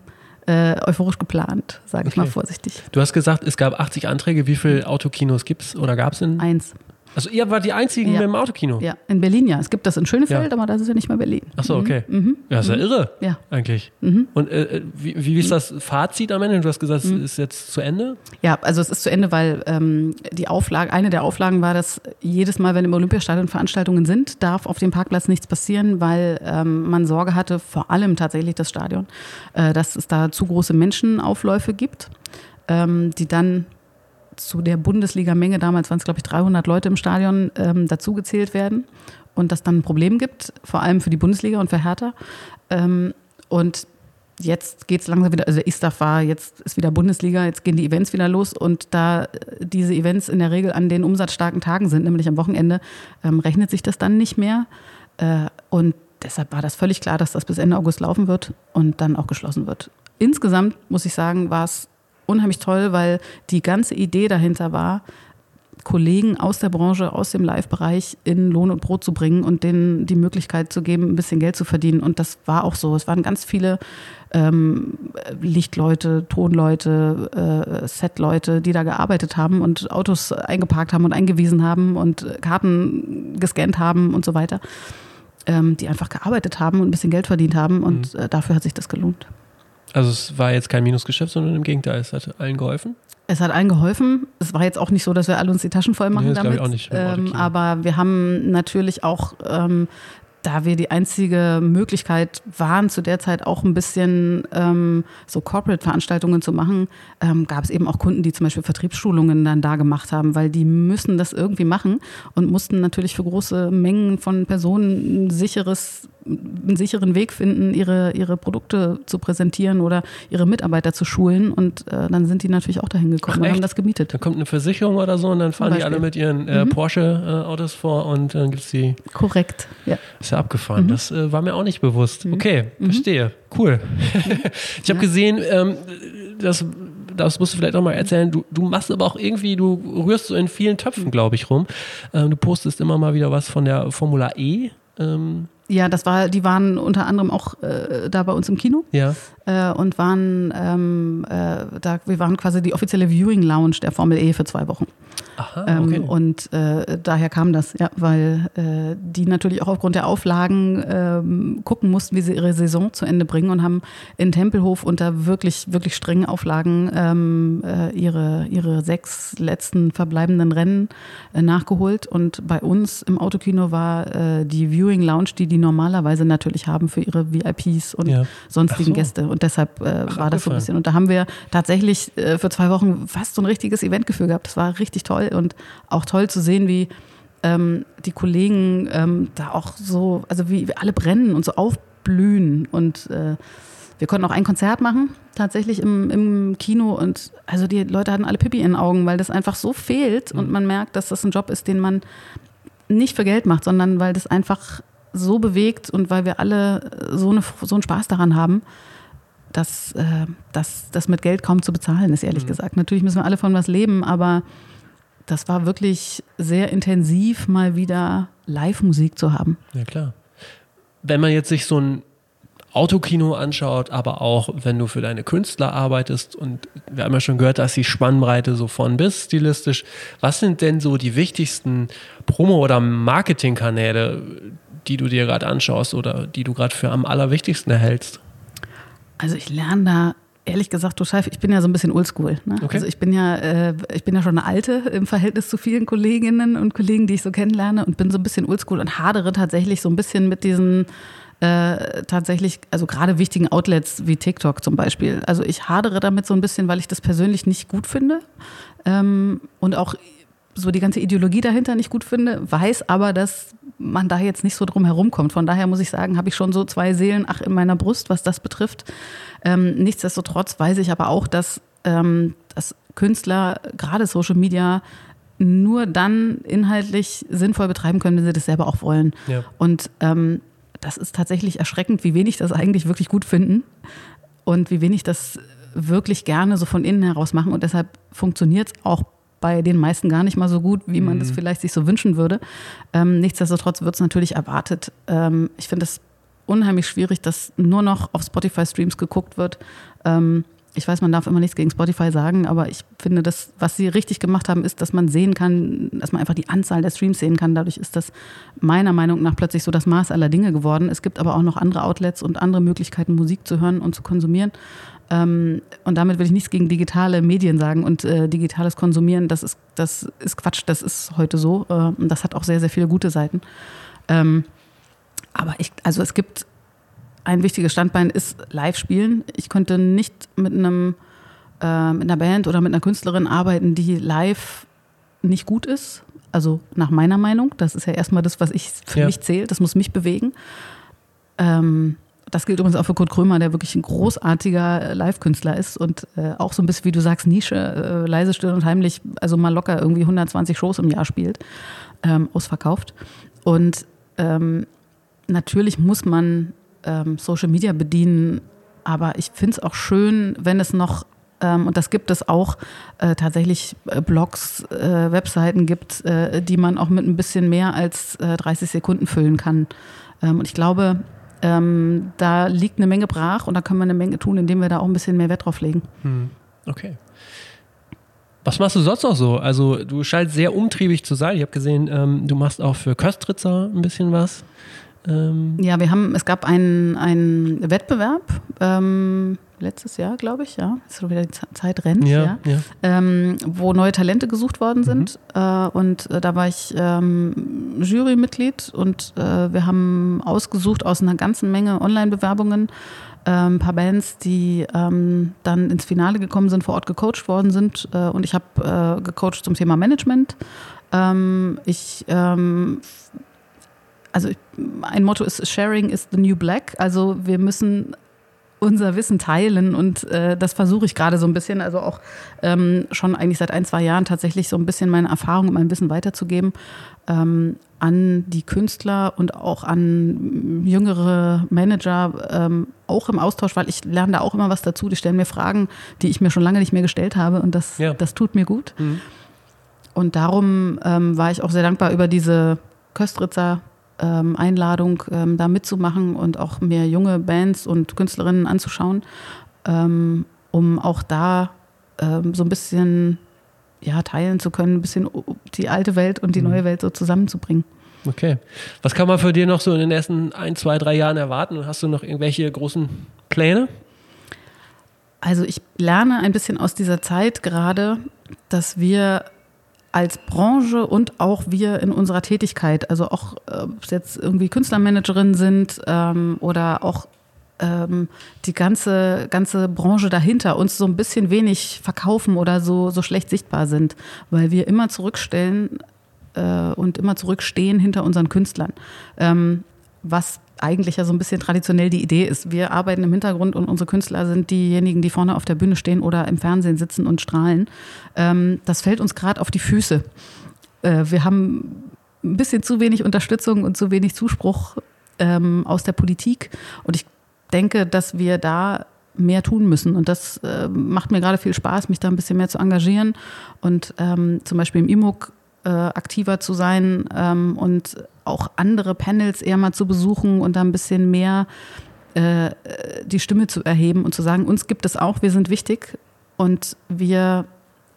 äh, euphorisch geplant, sage ich okay. mal vorsichtig. Du hast gesagt, es gab 80 Anträge. Wie viele Autokinos gibt es oder gab es in? Eins. Also ihr wart die einzigen ja. mit dem Autokino? Ja, in Berlin ja. Es gibt das in Schönefeld, ja. aber das ist ja nicht mehr Berlin. Ach so, okay. Mhm. Ja, ist ja mhm. irre. Ja. Eigentlich. Mhm. Und äh, wie, wie ist das Fazit am Ende? Du hast gesagt, es mhm. ist jetzt zu Ende? Ja, also es ist zu Ende, weil ähm, die Auflage, eine der Auflagen war, dass jedes Mal, wenn im Olympiastadion Veranstaltungen sind, darf auf dem Parkplatz nichts passieren, weil ähm, man Sorge hatte, vor allem tatsächlich das Stadion, äh, dass es da zu große Menschenaufläufe gibt, ähm, die dann zu der Bundesliga-Menge, damals waren es glaube ich 300 Leute im Stadion, ähm, dazugezählt werden und das dann ein Problem gibt, vor allem für die Bundesliga und für Hertha. Ähm, und jetzt geht es langsam wieder, also ISTAF war, jetzt ist wieder Bundesliga, jetzt gehen die Events wieder los und da äh, diese Events in der Regel an den umsatzstarken Tagen sind, nämlich am Wochenende, ähm, rechnet sich das dann nicht mehr. Äh, und deshalb war das völlig klar, dass das bis Ende August laufen wird und dann auch geschlossen wird. Insgesamt muss ich sagen, war es unheimlich toll, weil die ganze Idee dahinter war, Kollegen aus der Branche, aus dem Live-Bereich in Lohn und Brot zu bringen und denen die Möglichkeit zu geben, ein bisschen Geld zu verdienen. Und das war auch so. Es waren ganz viele ähm, Lichtleute, Tonleute, äh, Setleute, die da gearbeitet haben und Autos eingeparkt haben und eingewiesen haben und Karten gescannt haben und so weiter, ähm, die einfach gearbeitet haben und ein bisschen Geld verdient haben. Und mhm. äh, dafür hat sich das gelohnt. Also es war jetzt kein Minusgeschäft, sondern im Gegenteil, es hat allen geholfen. Es hat allen geholfen. Es war jetzt auch nicht so, dass wir alle uns die Taschen voll machen nee, das damit. Ich auch nicht ähm, aber wir haben natürlich auch ähm, da wir die einzige Möglichkeit waren, zu der Zeit auch ein bisschen ähm, so Corporate-Veranstaltungen zu machen, ähm, gab es eben auch Kunden, die zum Beispiel Vertriebsschulungen dann da gemacht haben, weil die müssen das irgendwie machen und mussten natürlich für große Mengen von Personen ein sicheres einen sicheren Weg finden, ihre, ihre Produkte zu präsentieren oder ihre Mitarbeiter zu schulen. Und äh, dann sind die natürlich auch dahin gekommen Ach, und haben das gemietet. Dann kommt eine Versicherung oder so und dann fahren die alle mit ihren äh, mhm. Porsche-Autos vor und dann gibt es die. Korrekt, ja. Ist ja abgefahren. Mhm. Das äh, war mir auch nicht bewusst. Mhm. Okay, mhm. verstehe. Cool. ich habe ja. gesehen, ähm, das, das musst du vielleicht auch mal erzählen. Du, du machst aber auch irgendwie, du rührst so in vielen Töpfen, glaube ich, rum. Ähm, du postest immer mal wieder was von der Formula E. Ähm, ja, das war, die waren unter anderem auch äh, da bei uns im Kino. Ja. Äh, und waren ähm, äh, da, wir waren quasi die offizielle Viewing Lounge der Formel E für zwei Wochen. Aha, Ähm, okay. und äh, daher kam das, ja, weil äh, die natürlich auch aufgrund der Auflagen ähm, gucken mussten, wie sie ihre Saison zu Ende bringen und haben in Tempelhof unter wirklich, wirklich strengen Auflagen ähm, äh, ihre, ihre sechs letzten verbleibenden Rennen äh, nachgeholt. Und bei uns im Autokino war äh, die Viewing Lounge, die die normalerweise natürlich haben für ihre VIPs und Ja. sonstigen so. Gäste. Und deshalb äh, Ach, war das so ein bisschen. Und da haben wir tatsächlich für zwei Wochen fast so ein richtiges Eventgefühl gehabt. Das war richtig toll und auch toll zu sehen, wie ähm, die Kollegen ähm, da auch so, also wie, wie alle brennen und so aufblühen. Und äh, wir konnten auch ein Konzert machen, tatsächlich im, im Kino. Und also die Leute hatten alle Pipi in den Augen, weil das einfach so fehlt. Und man merkt, dass das ein Job ist, den man nicht für Geld macht, sondern weil das einfach so bewegt und weil wir alle so, eine, so einen Spaß daran haben, dass äh, dass das mit Geld kaum zu bezahlen ist, ehrlich gesagt. Natürlich müssen wir alle von was leben, aber das war wirklich sehr intensiv, mal wieder Live-Musik zu haben. Ja, klar. Wenn man jetzt sich so ein Autokino anschaut, aber auch wenn du für deine Künstler arbeitest und wir haben ja schon gehört, dass die Spannbreite so von bis stilistisch. Was sind denn so die wichtigsten Promo- oder Marketingkanäle, die du dir gerade anschaust oder die du gerade für am allerwichtigsten erhältst? Also ich lerne da ehrlich gesagt total. Ich bin ja so ein bisschen oldschool. Ne? Okay. Also ich bin ja, äh, ich bin ja schon eine alte im Verhältnis zu vielen Kolleginnen und Kollegen, die ich so kennenlerne und bin so ein bisschen oldschool und hadere tatsächlich so ein bisschen mit diesen äh, tatsächlich, also gerade wichtigen Outlets wie TikTok zum Beispiel. Also ich hadere damit so ein bisschen, weil ich das persönlich nicht gut finde ähm, und auch so die ganze Ideologie dahinter nicht gut finde, weiß aber, dass man da jetzt nicht so drum herumkommt. Von daher muss ich sagen, habe ich schon so zwei Seelen ach in meiner Brust, was das betrifft. Ähm, nichtsdestotrotz weiß ich aber auch, dass, ähm, dass Künstler gerade Social Media nur dann inhaltlich sinnvoll betreiben können, wenn sie das selber auch wollen. Ja. Und ähm, das ist tatsächlich erschreckend, wie wenig das eigentlich wirklich gut finden und wie wenig das wirklich gerne so von innen heraus machen. Und deshalb funktioniert es auch bei den meisten gar nicht mal so gut, wie man das vielleicht sich so wünschen würde. Ähm, nichtsdestotrotz wird es natürlich erwartet. Ähm, ich finde es unheimlich schwierig, dass nur noch auf Spotify-Streams geguckt wird. Ähm, ich weiß, man darf immer nichts gegen Spotify sagen, aber ich finde, das, was sie richtig gemacht haben, ist, dass man sehen kann, dass man einfach die Anzahl der Streams sehen kann. Dadurch ist das meiner Meinung nach plötzlich so das Maß aller Dinge geworden. Es gibt aber auch noch andere Outlets und andere Möglichkeiten, Musik zu hören und zu konsumieren. Ähm, und damit will ich nichts gegen digitale Medien sagen und äh, digitales Konsumieren, das ist, das ist Quatsch, das ist heute so. Äh, und das hat auch sehr, sehr viele gute Seiten. Ähm, aber ich, also es gibt ein wichtiges Standbein ist Live-Spielen. Ich könnte nicht mit einem äh, mit einer Band oder mit einer Künstlerin arbeiten, die live nicht gut ist. Also nach meiner Meinung. Das ist ja erstmal das, was ich für Ja. mich zählt. Das muss mich bewegen. Ähm, das gilt übrigens auch für Kurt Krömer, der wirklich ein großartiger äh, Live-Künstler ist und äh, auch so ein bisschen, wie du sagst, Nische, äh, leise, still und heimlich, also mal locker irgendwie 120 Shows im Jahr spielt, ähm, ausverkauft. Und ähm, natürlich muss man ähm, Social Media bedienen, aber ich finde es auch schön, wenn es noch, ähm, und das gibt es auch, äh, tatsächlich äh, Blogs, äh, Webseiten gibt, äh, die man auch mit ein bisschen mehr als äh, 30 Sekunden füllen kann. Ähm, und ich glaube, ähm, da liegt eine Menge brach und da können wir eine Menge tun, indem wir da auch ein bisschen mehr Wert drauf legen. Okay. Was machst du sonst noch so? Also du scheinst sehr umtriebig zu sein. Ich habe gesehen, ähm, du machst auch für Köstritzer ein bisschen was. Ähm, Ja, wir haben, es gab einen, einen Wettbewerb, ähm, letztes Jahr, glaube ich, ja, ist schon wieder die Ze- Zeit rennt, ja, ja, ja. Ähm, wo neue Talente gesucht worden sind. Äh, und äh, da war ich ähm, Jurymitglied und äh, wir haben ausgesucht aus einer ganzen Menge Online-Bewerbungen ein paar Bands, die ähm, dann ins Finale gekommen sind, vor Ort gecoacht worden sind. Äh, und ich habe äh, gecoacht zum Thema Management. Ähm, ich ähm, also ein Motto ist Sharing is the new black. Also wir müssen unser Wissen teilen und äh, das versuche ich gerade so ein bisschen, also auch ähm, schon eigentlich seit ein, zwei Jahren tatsächlich so ein bisschen meine Erfahrung und mein Wissen weiterzugeben ähm, an die Künstler und auch an jüngere Manager, ähm, auch im Austausch, weil ich lerne da auch immer was dazu. Die stellen mir Fragen, die ich mir schon lange nicht mehr gestellt habe und das, Ja. das tut mir gut. Und darum ähm, war ich auch sehr dankbar über diese Köstritzer ähm, Einladung, ähm, da mitzumachen und auch mir junge Bands und Künstlerinnen anzuschauen, ähm, um auch da ähm, so ein bisschen ja, teilen zu können, ein bisschen die alte Welt und die Mhm. neue Welt so zusammenzubringen. Okay. Was kann man für dir noch so in den ersten ein, zwei, drei Jahren erwarten? Hast du noch irgendwelche großen Pläne? Also ich lerne ein bisschen aus dieser Zeit gerade, dass wir als Branche und auch wir in unserer Tätigkeit, also auch äh, ob es jetzt irgendwie Künstlermanagerin sind ähm, oder auch ähm, die ganze, ganze Branche dahinter uns so ein bisschen wenig verkaufen oder so, so schlecht sichtbar sind, weil wir immer zurückstellen äh, und immer zurückstehen hinter unseren Künstlern. Ähm, was eigentlich ja so ein bisschen traditionell die Idee ist. Wir arbeiten im Hintergrund und unsere Künstler sind diejenigen, die vorne auf der Bühne stehen oder im Fernsehen sitzen und strahlen. Ähm, das fällt uns gerade auf die Füße. Äh, wir haben ein bisschen zu wenig Unterstützung und zu wenig Zuspruch ähm, aus der Politik. Und ich denke, dass wir da mehr tun müssen. Und das äh, macht mir gerade viel Spaß, mich da ein bisschen mehr zu engagieren und ähm, zum Beispiel im IMUG äh, aktiver zu sein ähm, und auch andere Panels eher mal zu besuchen und da ein bisschen mehr äh, die Stimme zu erheben und zu sagen, uns gibt es auch, wir sind wichtig und wir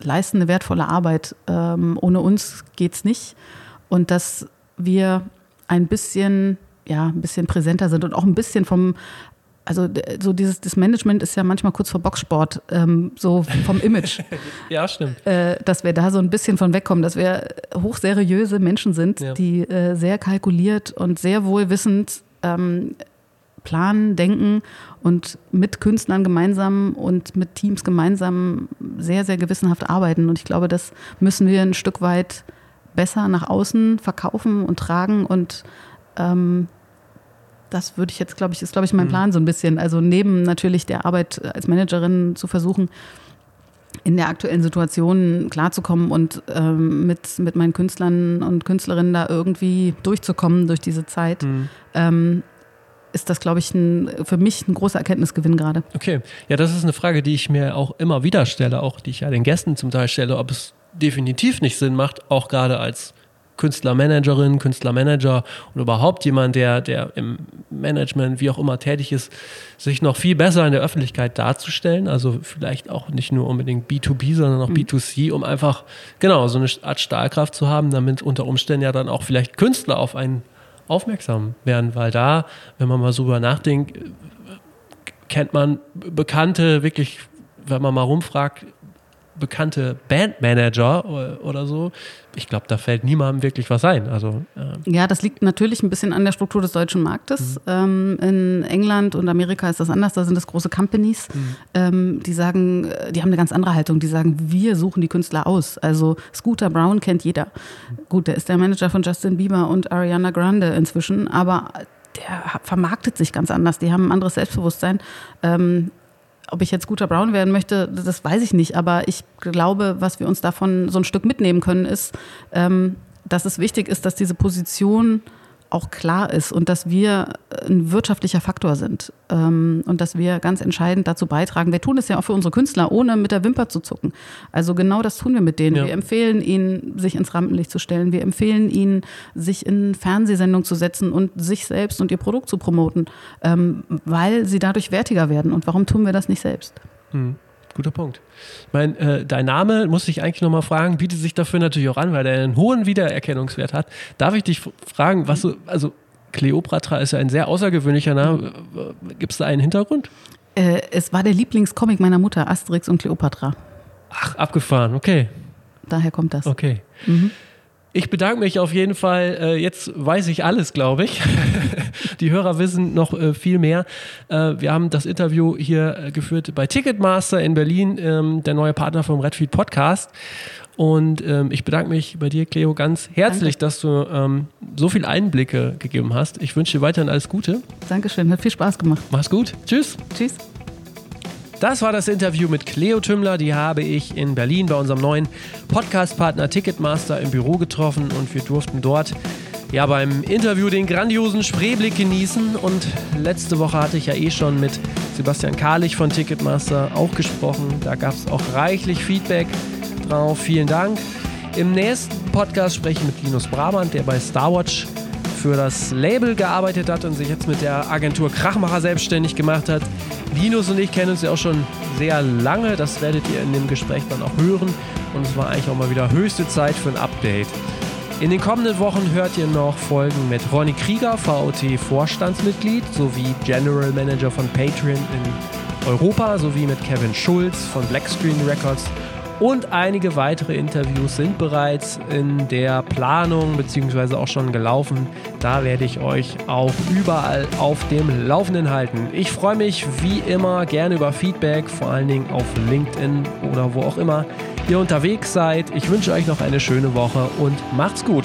leisten eine wertvolle Arbeit. Ähm, ohne uns geht's nicht. Und dass wir ein bisschen, ja, ein bisschen präsenter sind und auch ein bisschen vom also so dieses das Management ist ja manchmal kurz vor Boxsport, ähm, so vom Image, Ja, stimmt. äh, dass wir da so ein bisschen von wegkommen, dass wir hochseriöse Menschen sind, Ja. die äh, sehr kalkuliert und sehr wohlwissend ähm, planen, denken und mit Künstlern gemeinsam und mit Teams gemeinsam sehr, sehr gewissenhaft arbeiten. Und ich glaube, das müssen wir ein Stück weit besser nach außen verkaufen und tragen und ähm, das würde ich jetzt, glaube ich, ist, glaube ich, mein Mhm. Plan so ein bisschen. Also neben natürlich der Arbeit als Managerin zu versuchen, in der aktuellen Situation klarzukommen und ähm, mit, mit meinen Künstlern und Künstlerinnen da irgendwie durchzukommen durch diese Zeit, Mhm. ähm, ist das, glaube ich, ein, für mich ein großer Erkenntnisgewinn gerade. Okay. Ja, das ist eine Frage, die ich mir auch immer wieder stelle, auch die ich ja den Gästen zum Teil stelle, ob es definitiv nicht Sinn macht, auch gerade als Künstlermanagerin, Künstlermanager und überhaupt jemand, der, der im Management, wie auch immer tätig ist, sich noch viel besser in der Öffentlichkeit darzustellen. Also vielleicht auch nicht nur unbedingt B2B, sondern auch B2C, um einfach, genau, so eine Art Stahlkraft zu haben, damit unter Umständen ja dann auch vielleicht Künstler auf einen aufmerksam werden, weil da, wenn man mal so drüber nachdenkt, kennt man bekannte, wirklich, wenn man mal rumfragt, bekannte Bandmanager oder, oder so. Ich glaube, da fällt niemandem wirklich was ein. Also, äh, Ja, das liegt natürlich ein bisschen an der Struktur des deutschen Marktes. Ähm, in England und Amerika ist das anders. Da sind es große Companies, ähm, die sagen, äh, die haben eine ganz andere Haltung. Die sagen, wir suchen die Künstler aus. Also Scooter Brown kennt jeder. Gut, der ist der Manager von Justin Bieber und Ariana Grande inzwischen, aber der vermarktet sich ganz anders. Die haben ein anderes Selbstbewusstsein. Ähm, ob ich jetzt guter Brown werden möchte, das weiß ich nicht. Aber ich glaube, was wir uns davon so ein Stück mitnehmen können, ist, ähm, dass es wichtig ist, dass diese Position auch klar ist und dass wir ein wirtschaftlicher Faktor sind ähm, und dass wir ganz entscheidend dazu beitragen. Wir tun es ja auch für unsere Künstler, ohne mit der Wimper zu zucken. Also genau das tun wir mit denen. Ja. Wir empfehlen ihnen, sich ins Rampenlicht zu stellen. Wir empfehlen ihnen, sich in Fernsehsendungen zu setzen und sich selbst und ihr Produkt zu promoten, ähm, weil sie dadurch wertiger werden. Und warum tun wir das nicht selbst? Guter Punkt. Ich meine, äh, dein Name, muss ich eigentlich nochmal fragen, bietet sich dafür natürlich auch an, weil der einen hohen Wiedererkennungswert hat. Darf ich dich fragen, was du, also Cleopatra ist ja ein sehr außergewöhnlicher Name. Gibt es da einen Hintergrund? Äh, es war der Lieblingscomic meiner Mutter, Asterix und Cleopatra. Ach, abgefahren, okay. Daher kommt das. Okay. Ich bedanke mich auf jeden Fall. Äh, jetzt weiß ich alles, glaube ich. Die Hörer wissen noch äh, viel mehr. Äh, wir haben das Interview hier äh, geführt bei Ticketmaster in Berlin, ähm, der neue Partner vom Redfeed Podcast. Und ähm, ich bedanke mich bei dir, Cleo, ganz herzlich, dass du ähm, so viel Einblicke gegeben hast. Ich wünsche dir weiterhin alles Gute. Dankeschön, hat viel Spaß gemacht. Mach's gut. Tschüss. Tschüss. Das war das Interview mit Cleo Tümmler. Die habe ich in Berlin bei unserem neuen Podcast-Partner Ticketmaster im Büro getroffen und wir durften dort ja beim Interview den grandiosen Spreeblick genießen. Und letzte Woche hatte ich ja eh schon mit Sebastian Karlich von Ticketmaster auch gesprochen. Da gab es auch reichlich Feedback drauf. Vielen Dank. Im nächsten Podcast spreche ich mit Linus Brabant, der bei Starwatch für das Label gearbeitet hat und sich jetzt mit der Agentur Krachmacher selbstständig gemacht hat. Linus und ich kennen uns ja auch schon sehr lange. Das werdet ihr in dem Gespräch dann auch hören. Und es war eigentlich auch mal wieder höchste Zeit für ein Update. In den kommenden Wochen hört ihr noch Folgen mit Ronny Krieger, VOT-Vorstandsmitglied, sowie General Manager von Patreon in Europa, sowie mit Kevin Schulz von Blackscreen Records und einige weitere Interviews sind bereits in der Planung bzw. auch schon gelaufen. Da werde ich euch auch überall auf dem Laufenden halten. Ich freue mich wie immer gerne über Feedback, vor allen Dingen auf LinkedIn oder wo auch immer ihr unterwegs seid. Ich wünsche euch noch eine schöne Woche und macht's gut.